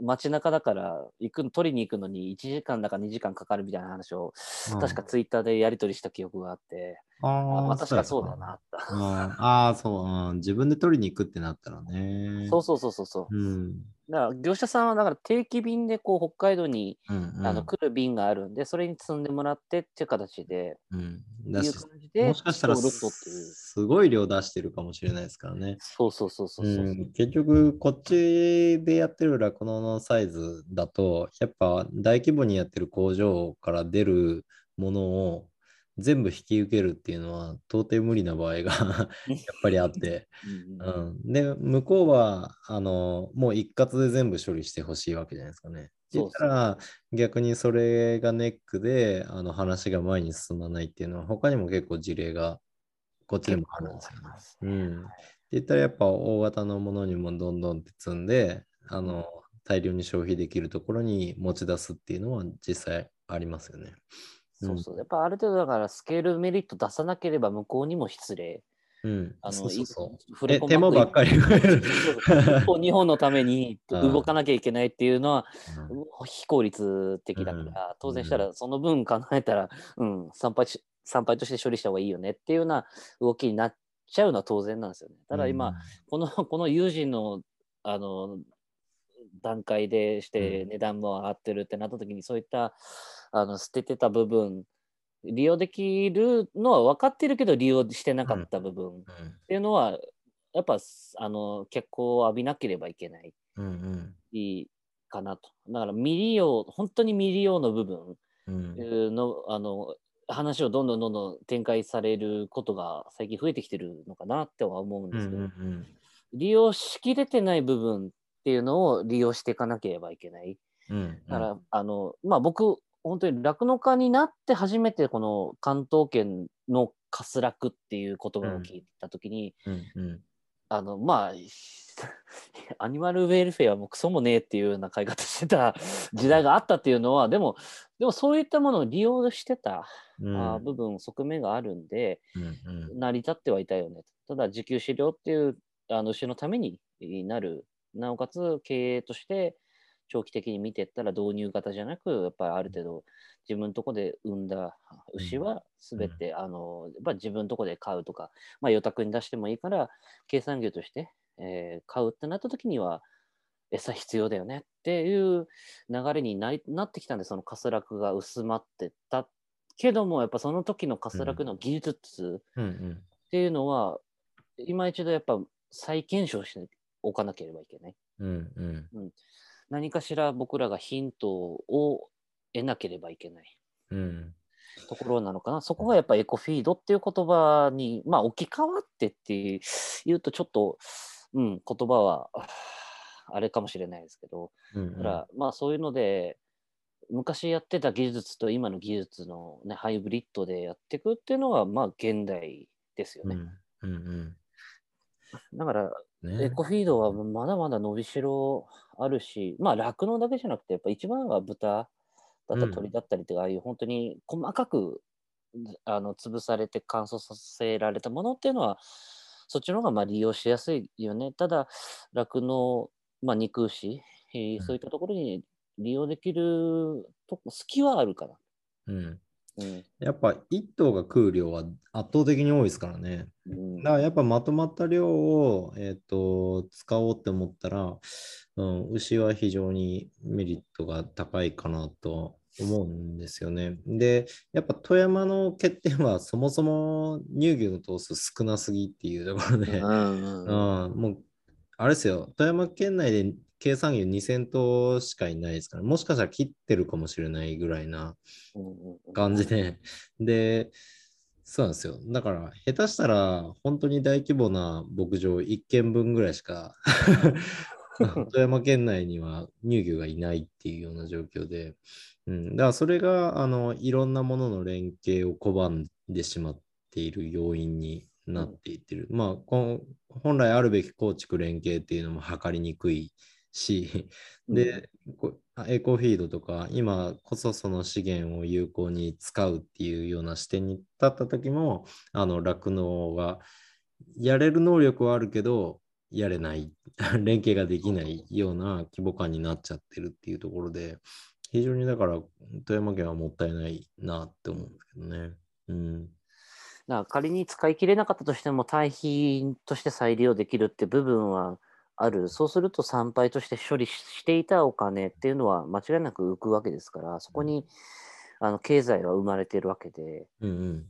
街中だから行く取りに行くのに1時間だか2時間かかるみたいな話を、うん確かツイッターでやり取りした記憶があって、あまあ確かそうだな。ああ、そう、うん、自分で取りに行くってなったらね。そうそうそうそうそう。うん。だから業者さんはだから定期便でこう北海道に、うん、うん。あの来る便があるんで、それに積んでもらってっていう形で、うん。いだしう感じで、もしかしたら。すごい量出してるかもしれないですからね。そうそうそうそうそう。うん、結局、こっちでやってる酪農のサイズだと、やっぱ大規模にやってる工場から出るものを全部引き受けるっていうのは到底無理な場合が やっぱりあって、うんで、向こうはあのもう一括で全部処理してほしいわけじゃないですかね。って言ったら逆にそれがネックであの話が前に進まないっていうのは他にも結構事例がこっちでもあるんですよね。うん。って言ったらやっぱ大型のものにもどんどんって積んで、あの、大量に消費できるところに持ち出すっていうのは実際ありますよね。そうそう。やっぱある程度だからスケールメリット出さなければ向こうにも失礼。うん。あのそうそうそう。触れ込まえ手間ばっかりそうそう一方日本のために うん動かなきゃいけないっていうのはうん非効率的だから、当然したらその分考えたら、うん、参拝し参拝として処理した方がいいよねっていうような動きになっちゃうのは当然なんですよね。ただ今、、このこの友人のあの段階でしてうん値段も上がってるってなった時に、そういったあの捨ててた部分。利用できるのは分かってるけど利用してなかった部分。っうん。ていうのは、やっぱあの脚光を浴びなければいけない。うんうん。いいかなと。だから未利用本当に未利用の部分。うん。のあの話をどんどんどんどん展開されることが最近増えてきてるのかなっては思うんうんですけど、うん利用しきれてない部分っていうのを利用していかなければいけない。うん。だから、あの、まあ僕、本当に酪農家になって初めてこの関東圏のかすらくっていう言葉を聞いたときに、うんうん。あの、まあ、アニマルウェルフェアもクソもねえっていうような買い方してた時代があったっていうのは、でも、でもそういったものを利用してた、うん。あー部分、側面があるんで、うんうん。成り立ってはいたよね。ただ、自給飼料っていうあの牛のためになる、なおかつ経営として長期的に見ていったら導入型じゃなく、やっぱりある程度自分のとこで産んだ牛は全て、あのやっぱ自分のとこで飼うとか、まあ、予託に出してもいいから、計算業として、えー買うってなった時には、餌必要だよねっていう流れになりなってきたんで、そのカスラクが薄まってったけども、やっぱその時のカスラクの技術、うんうん。っていうのは、今一度やっぱ再検証しておかなければいけない。うん。うん何かしら僕らがヒントを得なければいけない。うん。ところなのかな。そこがやっぱエコフィードっていう言葉に、まあ置き換わってっていうとちょっと、うん、言葉はああれかもしれないですけど、うんだからまあそういうので、昔やってた技術と今の技術の、ね、ハイブリッドでやっていくっていうのが、まあ現代ですよね。うん。うんだから、うんねエコフィードはまだまだ伸びしろあるし、まあ酪農だけじゃなくて、やっぱ一番は豚だった鳥だったりって、ああいう本当に細かくあの潰されて乾燥させられたものっていうのは、そっちの方がまあ利用しやすいよね。ただ、酪農、まあ、肉牛、そういったところに利用できるとこ隙はあるかな。うんうん。やっぱ一頭が食う量は圧倒的に多いですからね。うん。だからやっぱまとまった量を、えっと使おうって思ったら、うん、牛は非常にメリットが高いかなと思うんですよね。で、やっぱ富山の欠点はそもそも乳牛の頭数少なすぎっていうところで、うんうん、もう、あれですよ、富山県内で計算牛2000頭しかいないですから、もしかしたら切ってるかもしれないぐらいな感じで、で、そうなんですよ。だから、下手したら、本当に大規模な牧場1軒分ぐらいしか、富山県内には乳牛がいないっていうような状況で、うん、だからそれが、あの、いろんなものの連携を拒んでしまっている要因になっていってる。まあ本来あるべき構築連携っていうのも測りにくいし、で、こエコフィードとか、今こそその資源を有効に使うっていうような視点に立った時も、あの、酪農がやれる能力はあるけど、やれない、連携ができないような規模感になっちゃってるっていうところで、非常にだから、富山県はもったいないなって思うんですけどね。うん。だから仮に使い切れなかったとしても、対比として再利用できるって部分はある。そうすると参拝として処理していたお金っていうのは間違いなく浮くわけですから、そこにあの経済は生まれているわけで、うんうん。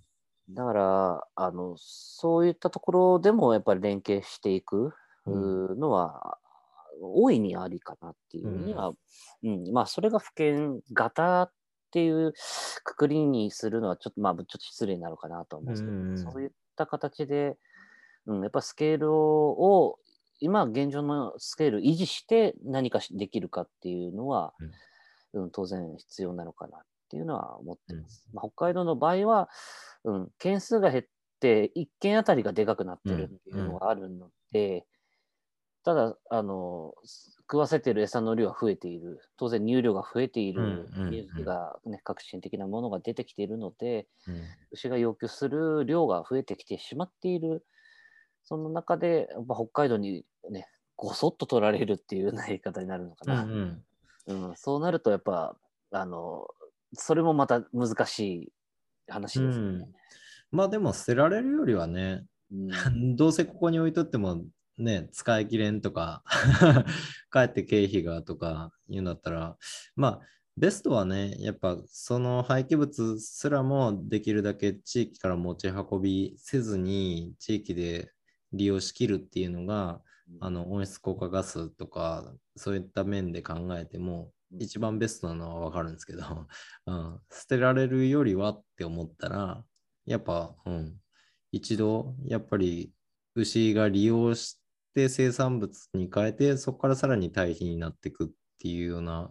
だからあの、そういったところでもやっぱり連携していくうん。うのは、大いにありかなっていうには、うん。まあ、それが普遍型っていうくくりにするのはちょっと、まあ、ちょっと失礼なのかなと思うんですけど、うんうんうん。そういった形で、うん、やっぱスケールを、今現状のスケール維持して何かしできるかっていうのは、うん当然必要なのかなっていうのは思ってます。まあ、北海道の場合は、うん、件数が減って1件あたりがでかくなってるっていうのがあるので、ただ、あの、食わせてる餌の量は増えている。当然、乳量が増えているうんうんうん技術が、ね、革新的なものが出てきているので、うん牛が要求する量が増えてきてしまっている。その中で、やっぱ北海道にね、ごそっと取られるっていうような言い方になるのかうんうな。ん。うん。そうなると、やっぱ、あの、それもまた難しい話ですよね。まあでも捨てられるよりはね、うん。どうせここに置いとってもね、使い切れんとか、かえって経費がとか言うんだったら、まあ、ベストはね、やっぱその廃棄物すらもできるだけ地域から持ち運びせずに地域で利用しきるっていうのが、あの温室効果ガスとかそういった面で考えてもうん。一番ベストなのはわかるんですけど、うん、捨てられるよりはって思ったらやっぱ、うん、一度やっぱり牛が利用して生産物に変えてそこからさらに堆肥になっていくっていうような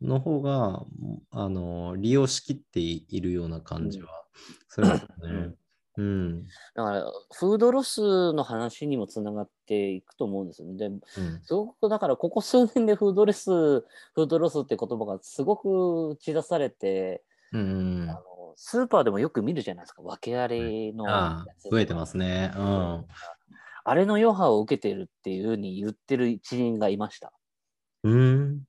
の方があの利用しきっているような感じはするんですね。うん。だから、フードロスの話にもつながっていくと思うんですよね。で、うんすごく、だから、ここ数年でフードレス、フードロスって言葉がすごく打ち出されて、うんうんあのスーパーでもよく見るじゃないですか、訳ありのあやつあ、増えてますね。うん。あれの余波を受けてるっていうふうに言ってる一人がいました。うん。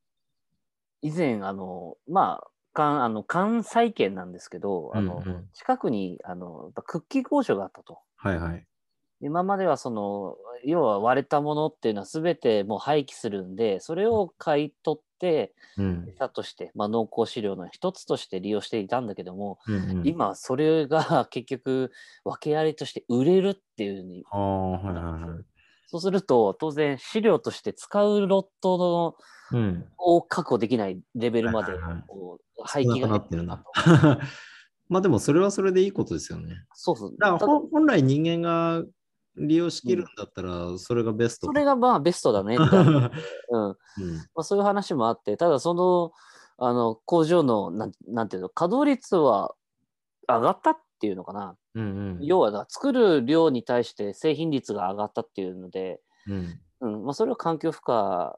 以前、あの、まあ、関あの関西圏なんですけど、あのうんうん近くにあのクッキー工場があったと。はいはい。今まではその要は割れたものっていうのは全てもう廃棄するんでそれを買い取ってうん。餌として、まあ、農耕飼料の一つとして利用していたんだけども、うんうん、今それが結局訳ありとして売れるっていうふうにああ、はいはいはい。そうすると当然飼料として使うロットのうん。を確保できないレベルまでこう廃棄がくなってるなと。まあでもそれはそれでいいことですよね。そうそうだから本来人間が利用しきるんだったらそれがベスト。それがまあベストだね うんうん。まあ、そういう話もあって、ただそのあの工場のなんなんていうの稼働率は上がったっていうのかな、うんうん。要は作る量に対して製品率が上がったっていうので、うん。うんまあ、それは環境負荷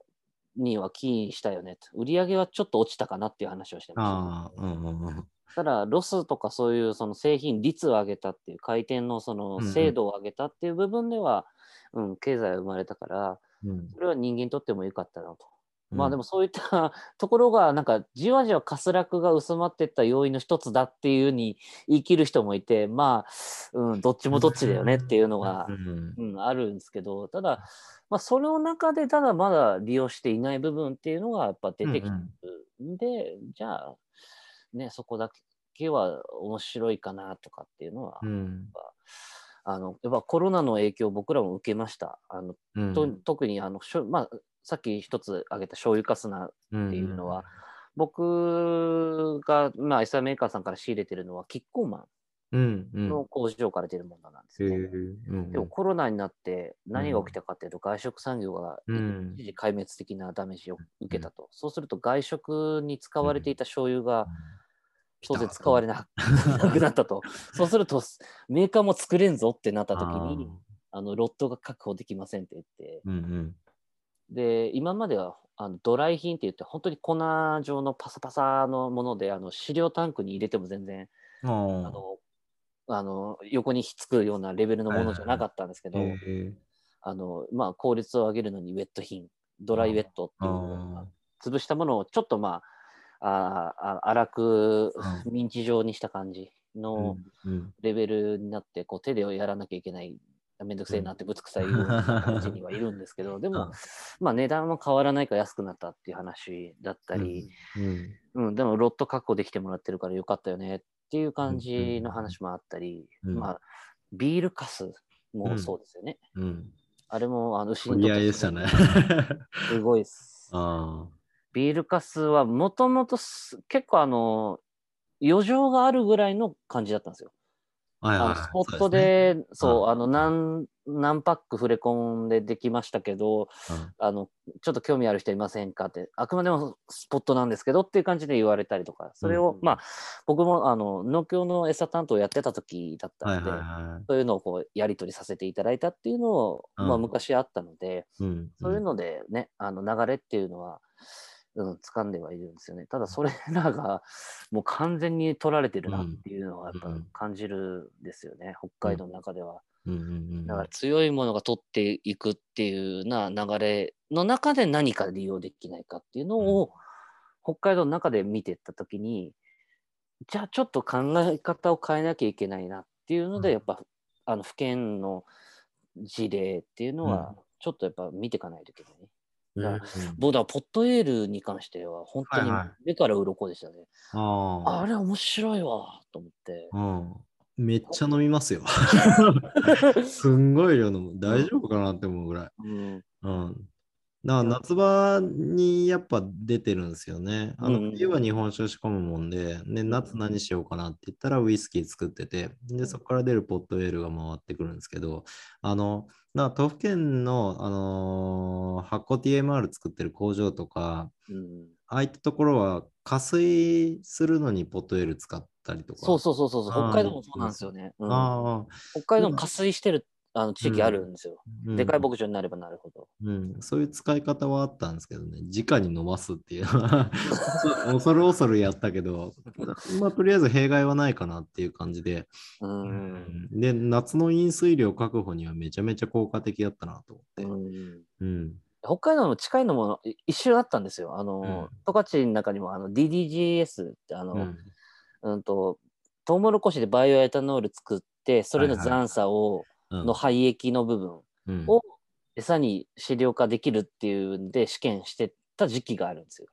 には起因したよねと売り上げはちょっと落ちたかなっていう話をしてました。ああ、うんうんうん。ただロスとかそういうその製品率を上げたっていう回転のそのうんうん精度を上げたっていう部分では、うん経済が生まれたからうんそれは人間にとっても良かったなと。うん。まあでもそういったところがなんかじわじわかす落が薄まっていった要因の一つだっていうふうに言い切る人もいてまあ、うん、どっちもどっちだよねっていうのがう、ん。うん、あるんですけどただ、まあ、その中でただまだ利用していない部分っていうのがやっぱ出てきてるんで、じゃあねそこだけは面白いかなとかっていうのは、うん。あのやっぱコロナの影響を僕らも受けました。あのうん。と特にあのしょ、まあ、さっき一つ挙げた醤油かすなっていうのは、僕が、まあ、餌メーカーさんから仕入れてるのはキッコーマうんうん。ンの工場から出るものなんですへよ、えうん。でもコロナになって何が起きたかっていうと、外食産業がうん一時壊滅的なダメージを受けたと、そうすると外食に使われていた醤油が当然使われななくなった。と そうするとメーカーも作れんぞってなった時にあのロットが確保できませんって言ってうんうんで今まではあのドライ品って言って本当に粉状のパサパサのものであの飼料タンクに入れても全然あのあの横にひっつくようなレベルのものじゃなかったんですけど、あのまあ、効率を上げるのにウェット品ドライウェットっていうあ潰したものをちょっとまあああ粗くうミンチ状にした感じーのレベルになってこう手でやらなきゃいけないめんどくせえなってぶつくさい感じにはいるんですけど でもうん、まあ、値段は変わらないから安くなったっていう話だったり、うんうんでもロット確保できてもらってるからよかったよねっていう感じの話もあったり、うんまあ、ビールかすもそうですよね。うんあれもあの牛取り合いでしたね。すごいです。あビールかすはもともと結構あの余剰があるぐらいの感じだったんですよ。はいはいスポットで何、何パック触れ込んでできましたけど、あの、ちょっと興味ある人いませんかって、あくまでもスポットなんですけどっていう感じで言われたりとか、それを、うんまあ、僕も、あの、農協の餌担当やってた時だったので、はいはいはい。そういうのをこう、やり取りさせていただいたっていうのを、うん。まあ、昔あったので、うん。そういうのでね、あの、流れっていうのは、うん、掴んではいるんですよね。ただ、それらが、もう完全に取られてるなっていうのは、やっぱうん。感じるんですよね、北海道の中では。うんうんうんだから強いものが取っていくっていうな流れの中で何か利用できないかっていうのを、北海道の中で見ていったときに、じゃあちょっと考え方を変えなきゃいけないなっていうので、うん。やっぱ、あの、府県の事例っていうのは、ちょっとやっぱ見ていかないといけない。ね。うんうん僕はポットエールに関しては、本当にはいはい目から鱗でしたね。あああれ面白いわ、と思って。うん。めっちゃ飲みますよ。すんごい量飲む。大丈夫かなって思うぐらい。うんうん。だから夏場にやっぱ出てるんですよね。あの冬は日本酒仕込むもんで、で夏何しようかなって言ったらウイスキー作ってて、でそこから出るポットエールが回ってくるんですけど、あの、だから都府県の、あのー発酵 TMR 作ってる工場とか、うんああいったところは加水するのにポットエール使ったりとか。そうそうそうそう、北海道もそうなんですよね。うん。ああ、北海道も加水してるあの地域あるんですよ。うんでかい牧場になればなるほど。うん、そういう使い方はあったんですけどね、直に飲ますっていうのは 恐る恐るやったけど、まあ、とりあえず弊害はないかなっていう感じで、うん。で、夏の飲水量確保にはめちゃめちゃ効果的だったなと思って。うんうん。北海道の近いのもい一瞬あったんですよ。あの、十勝の中にもあの DDGS ってあの、ううん、んと、トウモロコシでバイオエタノール作って、それのはいはい残差を、うんの廃液の部分うんを餌に飼料化できるっていうんで試験してた時期があるんですよ。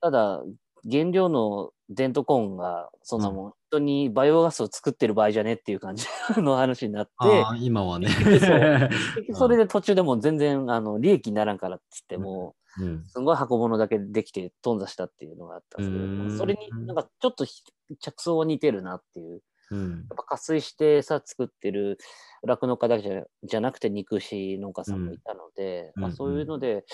ただ、原料のデントコーンが、そんなもん、本当にバイオガスを作ってる場合じゃねっていう感じの話になって、今はね。それで途中でもう全然あの利益にならんからっつっても、うんすごい箱物だけできて頓挫したっていうのがあったんですけど、それになんかちょっとひ着想は似てるなっていう。うん。やっぱ加水して餌作ってる酪農家だけじゃじゃなくて肉牛農家さんもいたので、まあ、うん。うんそういうので、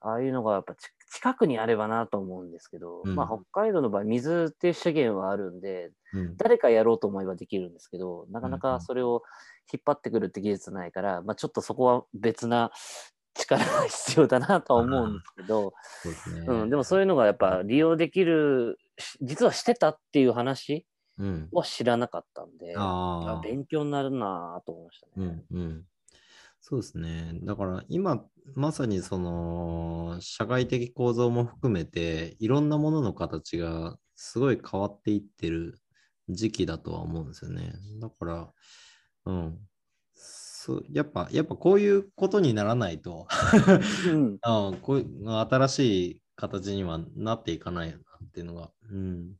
ああいうのがやっぱち近くにあればなと思うんですけど、うん。まあ北海道の場合水っていう資源はあるんで、うん。誰かやろうと思えばできるんですけど、なかなうんうん。かそれを引っ張ってくるって技術ないから、まあ、ちょっとそこは別な力が必要だなとは思うんですけど、ね。うん、でもそういうのがやっぱ利用できる、し実はしてたっていう話うん。は知らなかったんで、ああ。勉強になるなぁと思いましたね。うんうん。そうですね。だから今、まさにその社会的構造も含めて、いろんなものの形がすごい変わっていってる時期だとは思うんですよね。だから、うん。そうやっぱ、やっぱこういうことにならないと、うん あこういう新しい形にはなっていかないよなっていうのが、うん。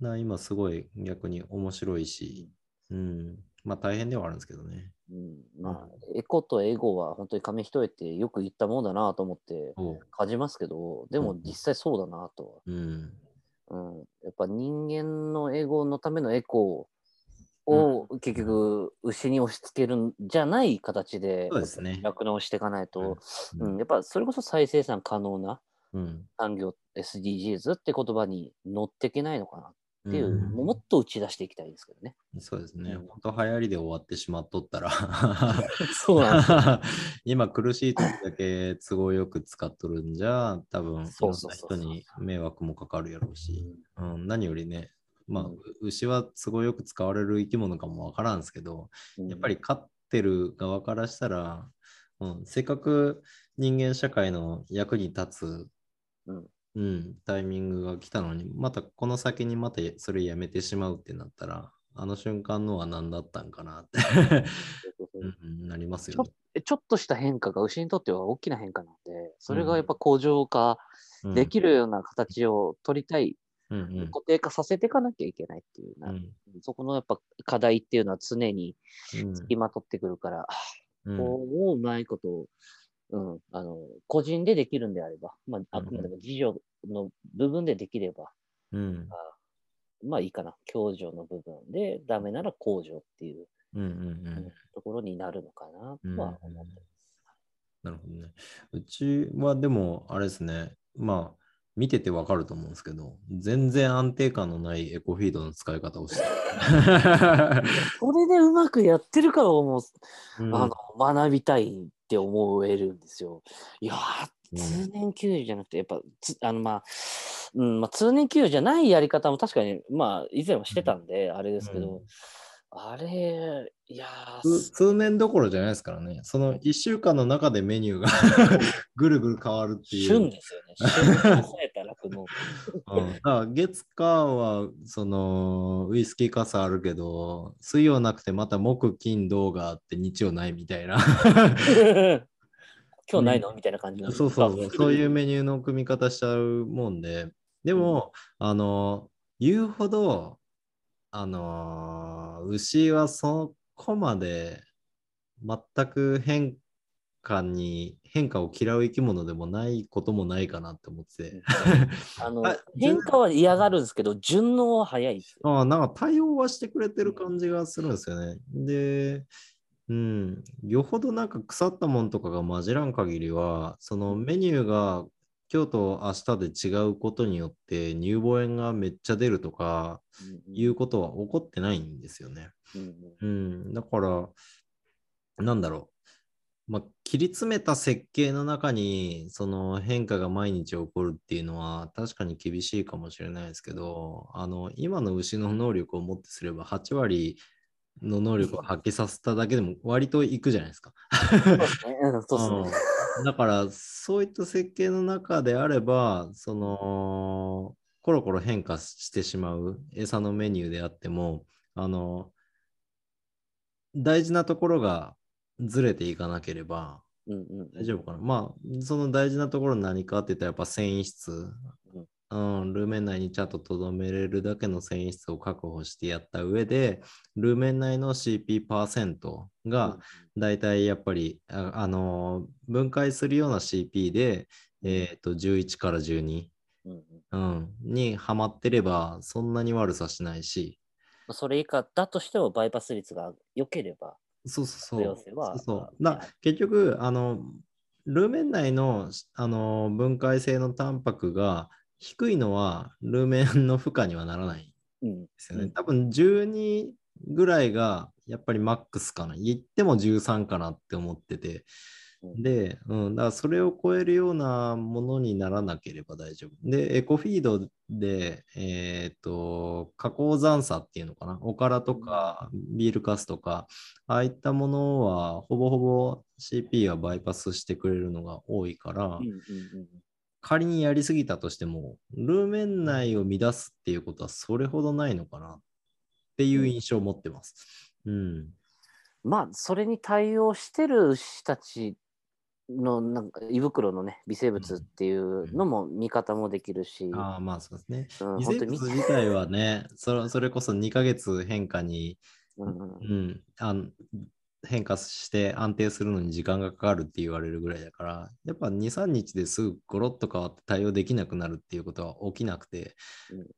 だから今すごい逆に面白いし、うん。まあ大変ではあるんですけどね。うん。まあ、エコとエゴは本当に紙一重ってよく言ったもんだなと思って感じますけど、でも実際そうだなとうん。は。うん、やっぱ人間のエゴのためのエコを結局牛に押し付けるんじゃない形でそうですね。酪農していかないと、ううん。ん。やっぱそれこそ再生産可能なうん。産業 SDGs って言葉に乗っていけないのかなっていう、うん。もっと打ち出していきたいですけどね。そうですね。うん。本当流行りで終わってしまっとったら そうなんですよ。今苦しい時だけ都合よく使っとるんじゃ、多分いろんな人に迷惑もかかるやろうし、うん、何よりね、まあ、うん。牛は都合よく使われる生き物かもわからんすけど、やっぱり飼ってる側からしたら、うん、せっかく人間社会の役に立つ、うんうんタイミングが来たのに、またこの先にまたそれやめてしまうってなったら、あの瞬間のは何だったんかなって、うんうんなりますよね。えちょっとした変化が牛にとっては大きな変化なので、それがやっぱ向上化うん。できるような形を取りたい、うんうん。固定化させていかなきゃいけないっていうな、うん。そこのやっぱ課題っていうのは常にうん。付きまとってくるから、うん。こうもううまいことを、うん、あの、個人でできるんであれば、まあ、あくまでも事業の部分でできれば、うんまあいいかな。共助の部分で、ダメなら控除っていううんうんうん。ところになるのかなとは思ってなるほどね。うちはでも、あれですね。まあ、見ててわかると思うんですけど、全然安定感のないエコフィードの使い方をして。これでうまくやってるからもう、うんあの学びたいって思えるんですよ。いや通年給与じゃなくて、やっぱ、つあのまあ、うんまあ、通年給与じゃないやり方も確かに、まあ、以前はしてたんで、あれですけど、うんあれ、いやー、通通年どころじゃないですからね。その1週間の中でメニューが ぐるぐる変わるっていう。旬ですよね。旬を抑えた酪農。うん、月火はそのウイスキーカスあるけど水曜なくてまた木金土があって日曜ないみたいな 今日ないの？みたいな感じなそうそうそう。そういうメニューの組み方しちゃうもんで。でも、あの言うほどあの牛はそこまで全く変化に変化を嫌う生き物でもないこともないかなって思ってて。あの あ変化は嫌がるんですけど、順応は早いあ、なんか対応はしてくれてる感じがするんですよね。で、うん、よほどなんか腐ったもんとかが混じらん限りは、そのメニューが今日と明日で違うことによって乳房炎がめっちゃ出るとかいうことは起こってないんですよね。うんうん、だから、なんだろう。まあ、切り詰めた設計の中にその変化が毎日起こるっていうのは確かに厳しいかもしれないですけど、あの今の牛の能力をもってすれば8割の能力を発揮させただけでも割といくじゃないですか。そうだからそういった設計の中であればそのコロコロ変化してしまう餌のメニューであってもあの大事なところがずれていかなければうんうん大丈夫かな。まあその大事なところ何かって言ったらやっぱ繊維質、うん、ルーメン内にちゃんと留めれるだけの繊維質を確保してやった上でルーメン内の CP% が、だいたいやっぱり、あ、あのー分解するような CP で、えっと、11から12、うんにはまってれば、そんなに悪さしないし、まあそれ以下だとしてもバイパス率が良ければ、そうそう多そう。そうそう。まあだ結局、あの、ルーメン内の、あの分解性のタンパクが低いのは、ルーメンの負荷にはならないうんですよね。うん多分12ぐらいがやっぱりマックスかな。言っても13かなって思ってて。うんで、うん、だからそれを超えるようなものにならなければ大丈夫。で、エコフィードで、えっ、と、加工残差っていうのかな。おからとかビールカスとか、ああいったものはほぼほぼ CP はバイパスしてくれるのが多いから、仮にやりすぎたとしても、ルーメン内を乱すっていうことはそれほどないのかなっていう印象を持ってます。うん。まあ、それに対応してる牛たちのなんか胃袋のね、微生物っていうのも見方もできるし、ああ、まあそうですね。うん微生物自体はね、それそれこそ2ヶ月変化に、うんうんうん、あん変化して安定するのに時間がかかるって言われるぐらいだから、やっぱ2、3日ですぐゴロッと変わって対応できなくなるっていうことは起きなくて、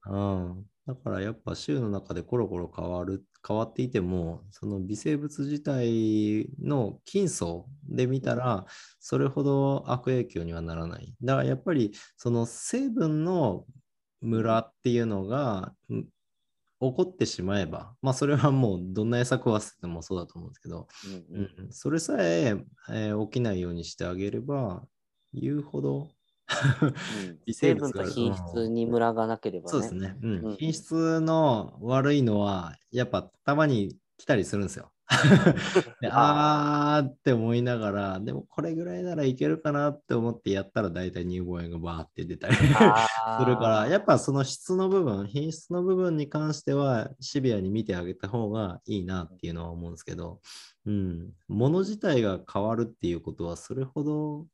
うん、だからやっぱ週の中でコロコロ変わる、変わっていても、その微生物自体の菌層で見たら、それほど悪影響にはならない。だからやっぱりその成分のムラっていうのが、ん起こってしまえば、まあそれはもうどんな餌食わせてもそうだと思うんですけど、うんうん。うん、それさええー起きないようにしてあげれば、言うほどうん。微生成物が分と品質にムラがなければね。そうですね、うんうん。品質の悪いのは、やっぱたまに来たりするんですよ。であーって思いながら、でもこれぐらいならいけるかなって思ってやったら大体乳房炎がバーって出たり するから、やっぱその質の部分、品質の部分に関してはシビアに見てあげた方がいいなっていうのは思うんですけど、うん、物自体が変わるっていうことはそれほど、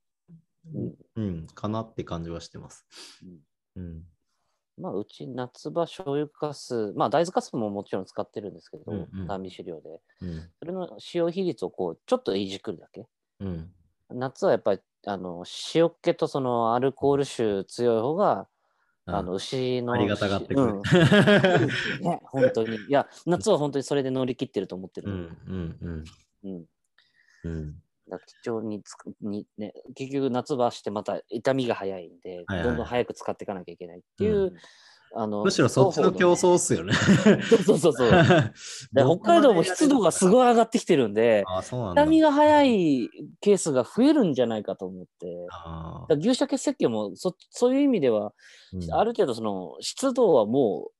うんうん、かなって感じはしてます。うんうん。まあ、うち夏場醤油かす、まあ大豆かすももちろん使ってるんですけど、うんうん甘味飼料で。うん。それの使用比率をこう、ちょっといじくるだけ。うん。夏はやっぱり、あの、塩気とそのアルコール臭強い方が、あの牛の。ありがたがってくうんる。ね、本当に。いや、夏は本当にそれで乗り切ってると思ってる。うんうんうん貴重につくに、ね、結局夏場してまた痛みが早いんで、はいはいどんどん早く使っていかなきゃいけないっていう、うんあのむしろそっちの競争っすよね。そうそうそうそう。で北海道も湿度がすい。ごい上がってきてるんで。痛みが早いケースが増えるんじゃないかと思って。牛舎血石鹸もそそういう意味では、ーある程度その湿度はもう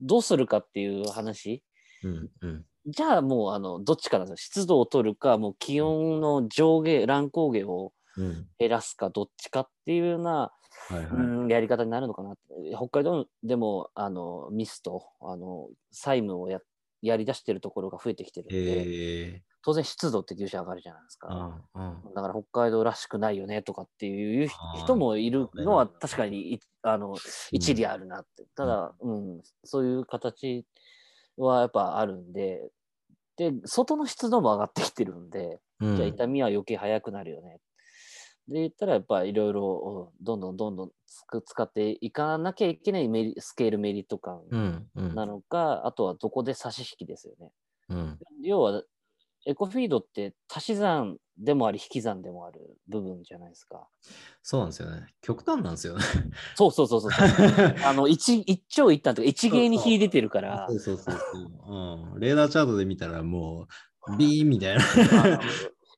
どうするかっていう話うんうんじゃあもうあのどっちかなんですよ湿度を取るかもう気温の上下乱高下をうん減らすかどっちかっていうような、はいはい。うんやり方になるのかな北海道でもあのミストあの債務をややり出してるところが増えてきてるんで、ええ当然湿度って牛舎上がるじゃないですか。ああだから北海道らしくないよねとかっていう人もいるのは確かにいあの一理あるなって。ただ、うん、そういう形はやっぱあるんで、で、外の湿度も上がってきてるんで、うんじゃあ痛みは余計早くなるよね。で言ったらやっぱいろいろうんどんどんどんどんつく使っていかなきゃいけないメリスケールメリット感うんうんなのか、あとはどこで差し引きですよね。うん要はエコフィードって足し算でもあり引き算でもある部分じゃないですか。そうなんですよね。極端なんですよね。そうそうそうそう。あの一一長一短とか一芸に秀でてるからそうそうそうそう、うん。レーダーチャートで見たらもう、ビーンみたいな。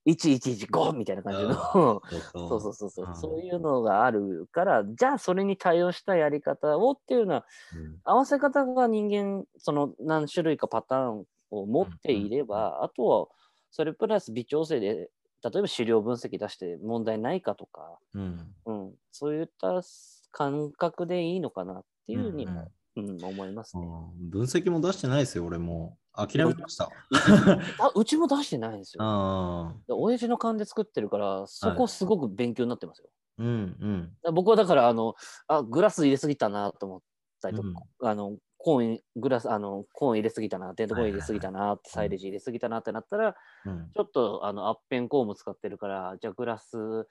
1115みたいな感じの。そそうそうそうそううんそういうのがあるからじゃあそれに対応したやり方をっていうのはうん合わせ方が人間その何種類かパターンを持っていれば、あとはそれプラス微調整で例えば資料分析出して問題ないかとか、うんうん、そういった感覚でいいのかなっていうふうにうんも、うん思いますね。うん分析も出してないですよ、俺もう。諦めました。あうちも出してないんですよ。あ親父の勘で作ってるから、そこすごく勉強になってますよ。うんうん。だから僕はだから、あの、あ、グラス入れすぎたなと思ったりとか、あの、コーン、グラス、あの、コーン入れすぎたな、テントコーン入れすぎたなって、サイレージ入れすぎたなってなったら、うん。ちょっと、あの、アッペンコーム使ってるから、じゃあグラス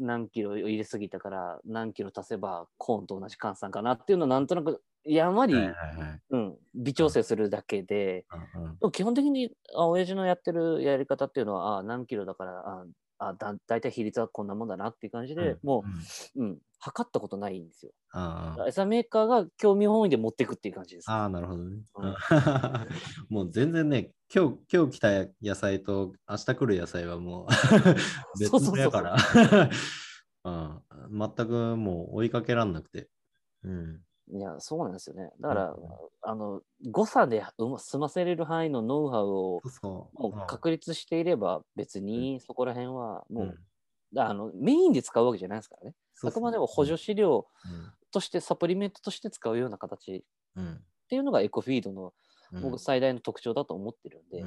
何キロ入れすぎたから、何キロ足せばコーンと同じ換算かなっていうのをなんとなく、やんわり、はいはいはい。うん、微調整するだけで、うん基本的に、あ、親父のやってるやり方っていうのは、あ、何キロだから、あ、あだ大体比率はこんなもんだなっていう感じで、もうん。う、うん、測ったことないんですよ。ああ餌メーカーが興味本位で持っていくっていう感じです。ああ、なるほどね。うん もう全然ね、今日、今日来た野菜と明日来る野菜はもう 別物やから、うん、全くもう追いかけらんなくて。うん。いや、そうなんですよね。だから、うんあの、誤差で済ませれる範囲のノウハウを。もう確立していれば、別にそこら辺はもう、うんだあのメインで使うわけじゃないですからね。あくまでも補助資料うん。として、サプリメントとして使うような形っうん。ていうのがエコフィードのうん。僕最大の特徴だと思ってるんで、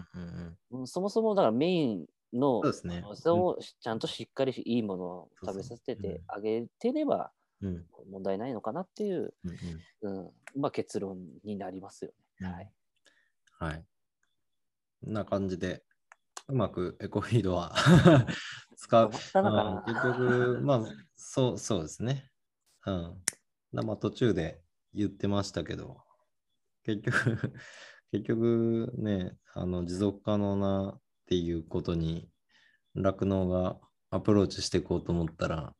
うんそもそもだからメインのそうですね。をちゃんとしっかりいいものを食べさせてあげてればうん。問題ないのかなっていう、うんまあ、結論になりますよね。うん。はい。はい。こんな感じで、うまくエコフィードは 使う結局、まあ、そう、そうですね。うん。なまあ、途中で言ってましたけど、結局、結局ね、あの、持続可能なっていうことに、酪農がアプローチしていこうと思ったら、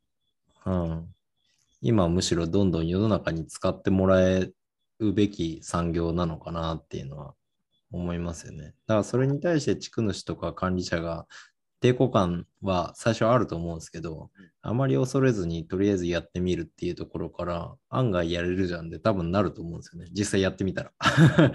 うん。今はむしろどんどん世の中に使ってもらえるべき産業なのかなっていうのは思いますよね。だからそれに対して地区主とか管理者が抵抗感は最初はあると思うんですけど、あまり恐れずにとりあえずやってみるっていうところから案外やれるじゃんで多分なると思うんですよね。実際やってみたら。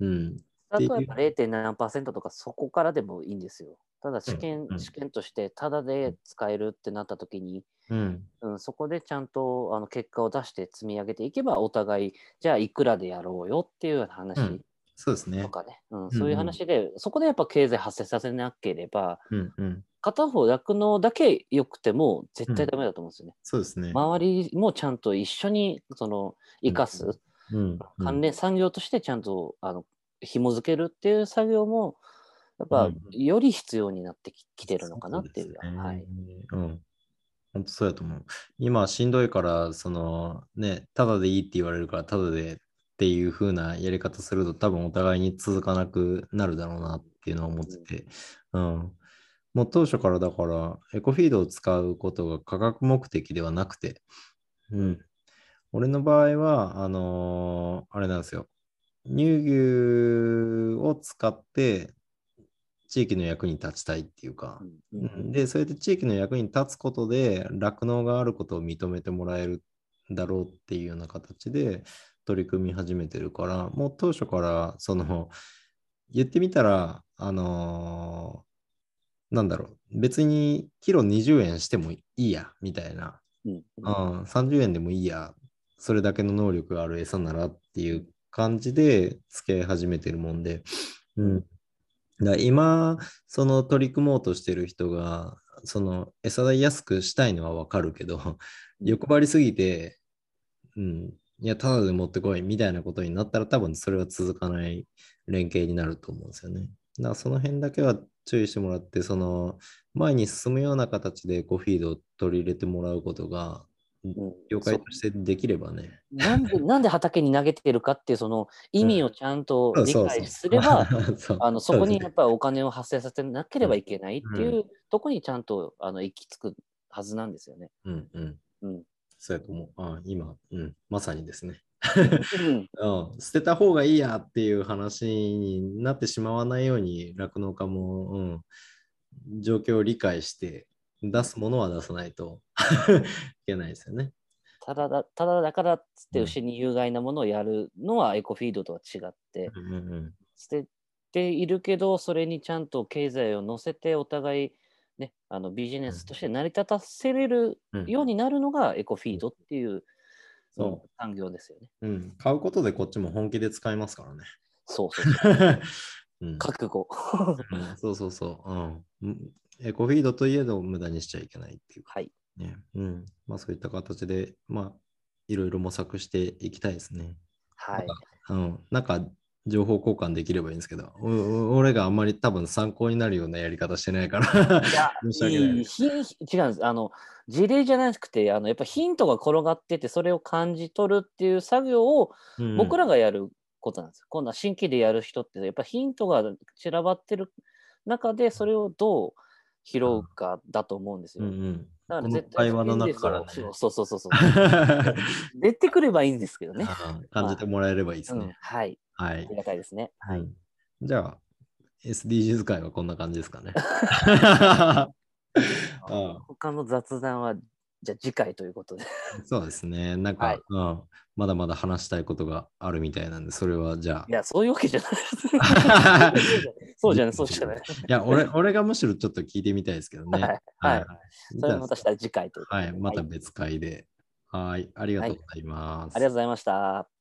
うん。あとはやっぱ 0. 何パーセントとかそこからでもいいんですよ。ただ試験、うん試験としてタダで使えるってなった時に、うん。うん、そこでちゃんとあの結果を出して積み上げていけばお互いじゃあいくらでやろうよっていう話うんそうですねと。かね、うんんそういう話で、そこでやっぱ経済発生させなければうんうん。片方酪農だけ良くても絶対ダメだと思うんですよね。そうですね。周りもちゃんと一緒にその生かす、うん。関連産業としてちゃんとあの紐づけるっていう作業もやっぱうんより必要になってき,、てるのかなっていうそですねはい。うん。本当そうやと思う。今しんどいから、そのね、ただでいいって言われるから、ただでっていう風なやり方すると多分お互いに続かなくなるだろうなっていうのは思ってて、うん。もう当初からだから、エコフィードを使うことが価格目的ではなくて、うん。俺の場合は、あのーあれなんですよ。乳牛を使って地域の役に立ちたいっていうか、うんうんで、それで地域の役に立つことで、酪農があることを認めてもらえるだろうっていうような形で取り組み始めてるから、もう当初から、その、言ってみたら、あのーなんだろう、別にキロ20円してもいいや、みたいな、うん。うん、30円でもいいや、それだけの能力がある餌ならっていう感じで付き合い始めてるもんで、うん。だ今、その取り組もうとしてる人が、その餌代安くしたいのはわかるけど、欲張りすぎて、うん、いや、ただで持ってこいみたいなことになったら多分それは続かない連携になると思うんですよね。だからその辺だけは注意してもらって、その前に進むような形でエコフィードを取り入れてもらうことが、うん業界としてできればね。なんで、なんで畑に投げてるかっていうその 意味をちゃんと理解すれば、そうあの そこにうやっぱりお金を発生させなければいけないっていうところにちゃんとあの行き着くはずなんですよね。うんうん。うんそうやと思う。あ今、うん、まさにですね。うん うん、捨てた方がいいやっていう話になってしまわないように酪農家も、うん、状況を理解して出すものは出さないと いけないですよね。ただだただだからっつってうん牛に有害なものをやるのはエコフィードとは違って、うんうん捨てているけど、それにちゃんと経済を乗せてお互い、ね、あのビジネスとして成り立たせれるうんようになるのがエコフィードっていう、そううん産業ですよね。うん、買うことでこっちも本気で使いますからね。そうそうそう。うん覚悟。うんそうそうそう、うん。エコフィードといえど無駄にしちゃいけないっていうかはい。ね。うん。まあそういった形で、まあいろいろ模索していきたいですね。はい。うん。なんか情報交換できればいいんですけど、うう俺があんまり多分参考になるようなやり方してないから。いや、申し訳ないい違うんです。あの、事例じゃなくて、あの、やっぱヒントが転がってて、それを感じ取るっていう作業をうん僕らがやることなんですよ。今度は新規でやる人って、やっぱヒントが散らばってる中で、それをどう拾うかだと思うんですよ。うんうん。だから絶対会話の中からねそうそうそうそう。出てくればいいんですけどね。うん感じてもらえればいいですうんね。はい。はいあり。がたいですね。はい。うんじゃあ、SDGs 会はこんな感じですかね。うん他の雑談は、じゃあ次回ということで。そうですね。なんか、はいうん、まだまだ話したいことがあるみたいなんで、それはじゃあい。や、そういうわけ じゃない。そうじゃない、そうじゃない。いや、俺、俺がむしろちょっと聞いてみたいですけどね。はいはいそれはまたしたら次回ということではい、また別会で。はい、ありがとうございます。ありがとうございました。